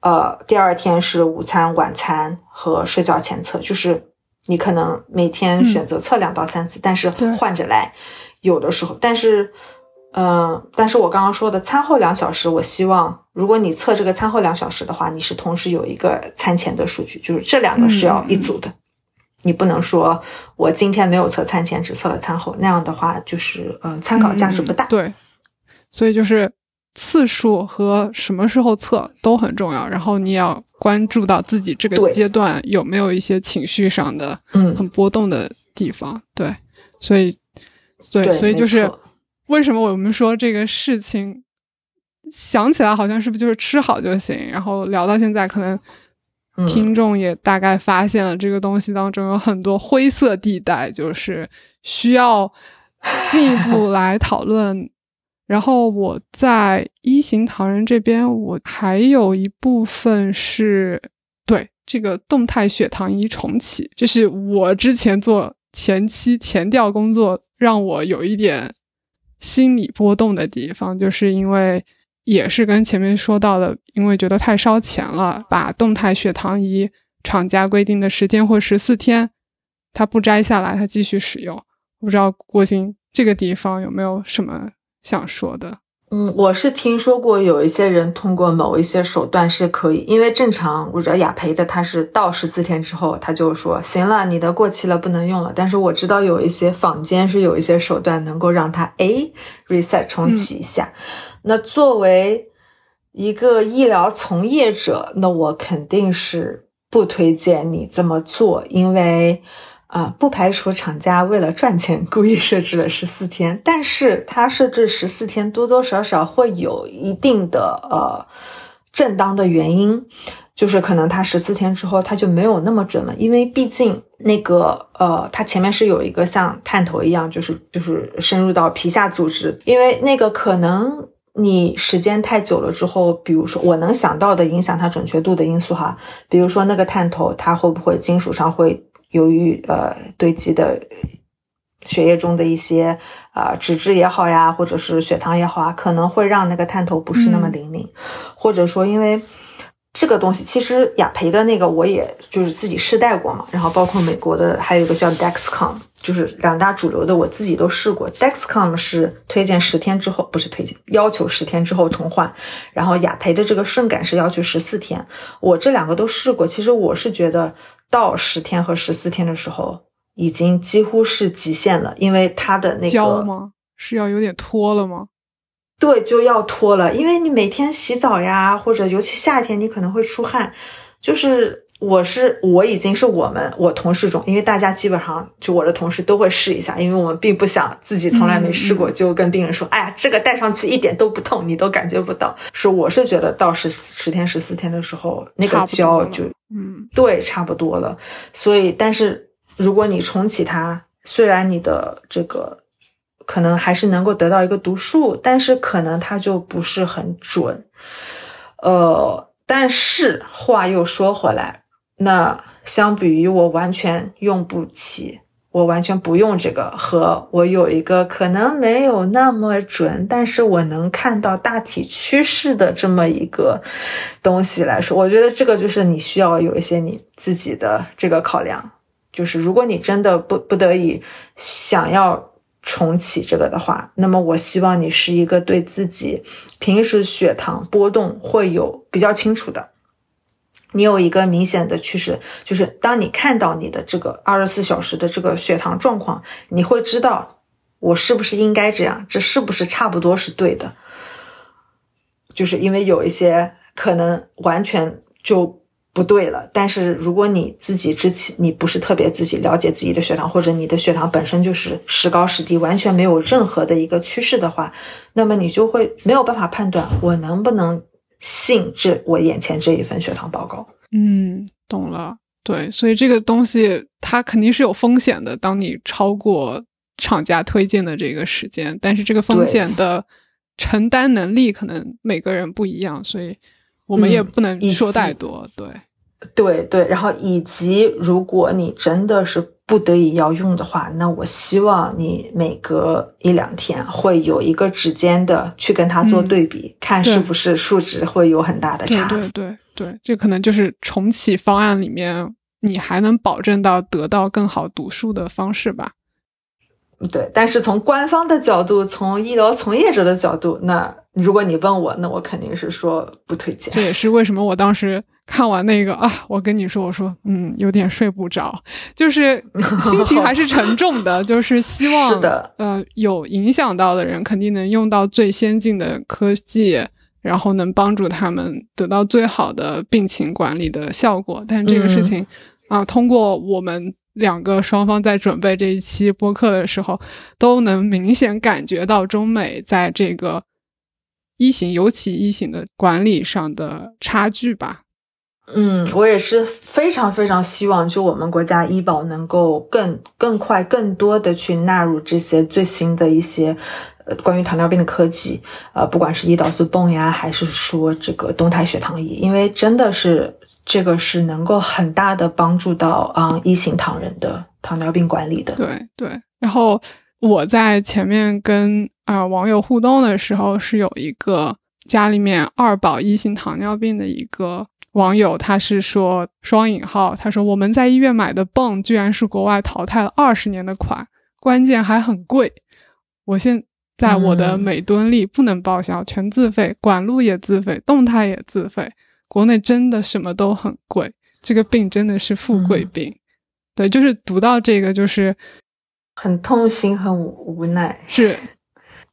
呃，第二天是午餐、晚餐和睡觉前测，就是你可能每天选择测两到三次，但是换着来，有的时候，但是。嗯，但是我刚刚说的餐后两小时，我希望如果你测这个餐后两小时的话，你是同时有一个餐前的数据，就是这两个是要一组的。你不能说我今天没有测餐前，只测了餐后，那样的话就是嗯，参考价值不大。嗯对，所以就是次数和什么时候测都很重要，然后你也要关注到自己这个阶段有没有一些情绪上的嗯，很波动的地方。对，所以对，对，所以就是为什么我们说这个事情想起来好像是不是就是吃好就行，然后聊到现在可能。嗯听众也大概发现了这个东西当中有很多灰色地带，就是需要进一步来讨论 然后我在一型糖人这边，我还有一部分是对这个动态血糖仪重启，就是我之前做前期前调工作，让我有一点心理波动的地方，就是因为也是跟前面说到的，因为觉得太烧钱了，把动态血糖仪厂家规定的十天或十四天，它不摘下来，它继续使用。不知道郭鑫这个地方有没有什么想说的？嗯，我是听说过有一些人通过某一些手段是可以，因为正常我知道雅培的它是到十四天之后，他就说行了，你的过期了，不能用了。但是我知道有一些坊间是有一些手段能够让它哎 reset 重启一下。那作为一个医疗从业者，那我肯定是不推荐你这么做，因为。啊，不排除厂家为了赚钱故意设置了十四天，但是它设置十四天多多少少会有一定的呃正当的原因，就是可能它十四天之后它就没有那么准了，因为毕竟那个呃它前面是有一个像探头一样，就是就是深入到皮下组织，因为那个可能你时间太久了之后，比如说我能想到的影响它准确度的因素哈，比如说那个探头它会不会金属上会。由于呃堆积的血液中的一些啊脂质也好呀，或者是血糖也好啊，可能会让那个探头不是那么灵敏，或者说因为这个东西，其实雅培的那个我也就是自己试戴过嘛，然后包括美国的还有一个叫 Dexcom，就是两大主流的我自己都试过，Dexcom 是推荐十天之后，不是推荐，要求十天之后重换，然后雅培的这个顺感是要求十四天，我这两个都试过，其实我是觉得。到十天和十四天的时候，已经几乎是极限了，因为它的那个胶吗？是要有点脱了吗？对，就要脱了，因为你每天洗澡呀，或者尤其夏天，你可能会出汗，就是。我是我已经是我们我同事中，因为大家基本上就我的同事都会试一下，因为我们并不想自己从来没试过就跟病人说，哎呀，这个戴上去一点都不痛，你都感觉不到。是我是觉得到十十天十四天的时候，那个胶就嗯对差不多了。所以，但是如果你重启它，虽然你的这个可能还是能够得到一个读数，但是可能它就不是很准。呃，但是话又说回来。那相比于我完全用不起，我完全不用这个，和我有一个可能没有那么准，但是我能看到大体趋势的这么一个东西来说，我觉得这个就是你需要有一些你自己的这个考量。就是如果你真的不不得已想要重启这个的话，那么我希望你是一个对自己平时血糖波动会有比较清楚的。你有一个明显的趋势，就是当你看到你的这个二十四小时的这个血糖状况，你会知道我是不是应该这样，这是不是差不多是对的？就是因为有一些可能完全就不对了。但是如果你自己之前你不是特别自己了解自己的血糖，或者你的血糖本身就是时高时低，完全没有任何的一个趋势的话，那么你就会没有办法判断我能不能。信这我眼前这一份血糖报告，嗯，懂了，对，所以这个东西它肯定是有风险的。当你超过厂家推荐的这个时间，但是这个风险的承担能力可能每个人不一样，所以我们也不能说太多。对，对对，然后以及如果你真的是。不得已要用的话，那我希望你每隔一两天会有一个指尖的去跟它做对比，看是不是数值会有很大的差。对对对，这可能就是重启方案里面你还能保证到得到更好读数的方式吧。对，但是从官方的角度，从医疗从业者的角度，那如果你问我，那我肯定是说不推荐。这也是为什么我当时。看完那个 啊，我跟你说，我说嗯，有点睡不着，就是心情还是沉重的，就是希望呃有影响到的人肯定能用到最先进的科技，然后能帮助他们得到最好的病情管理的效果。但这个事情啊，通过我们两个双方在准备这一期播客的时候，都能明显感觉到中美在这个一型，尤其一型的管理上的差距吧。嗯，我也是非常非常希望，就我们国家医保能够更更快、更多的去纳入这些最新的一些呃关于糖尿病的科技，呃，不管是胰岛素泵呀，还是说这个动态血糖仪，因为真的是这个是能够很大的帮助到啊一型糖人的糖尿病管理的。对对，然后我在前面跟啊网友互动的时候，是有一个家里面二宝一型糖尿病的一个。网友他是说双引号，他说我们在医院买的泵居然是国外淘汰了二十年的款，关键还很贵。我现在我的每吨力不能报销，全自费，管路也自费，动态也自费。国内真的什么都很贵，这个病真的是富贵病。对，就是读到这个就是很痛心，很无奈。是，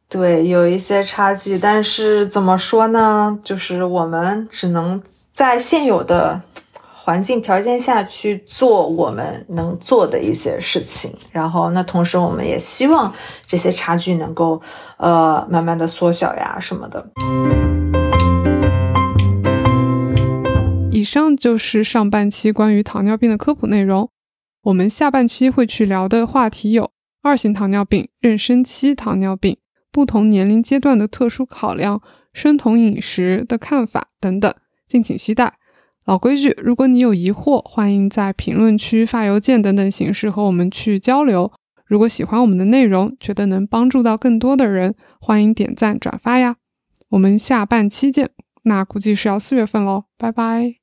对，有一些差距，但是怎么说呢？就是我们只能。在现有的环境条件下去做我们能做的一些事情，然后那同时我们也希望这些差距能够呃慢慢的缩小呀什么的。以上就是上半期关于糖尿病的科普内容，我们下半期会去聊的话题有二型糖尿病、妊娠期糖尿病、不同年龄阶段的特殊考量、生酮饮食的看法等等。敬请期待。老规矩，如果你有疑惑，欢迎在评论区发邮件等等形式和我们去交流。如果喜欢我们的内容，觉得能帮助到更多的人，欢迎点赞转发呀。我们下半期见，那估计是要四月份喽，拜拜。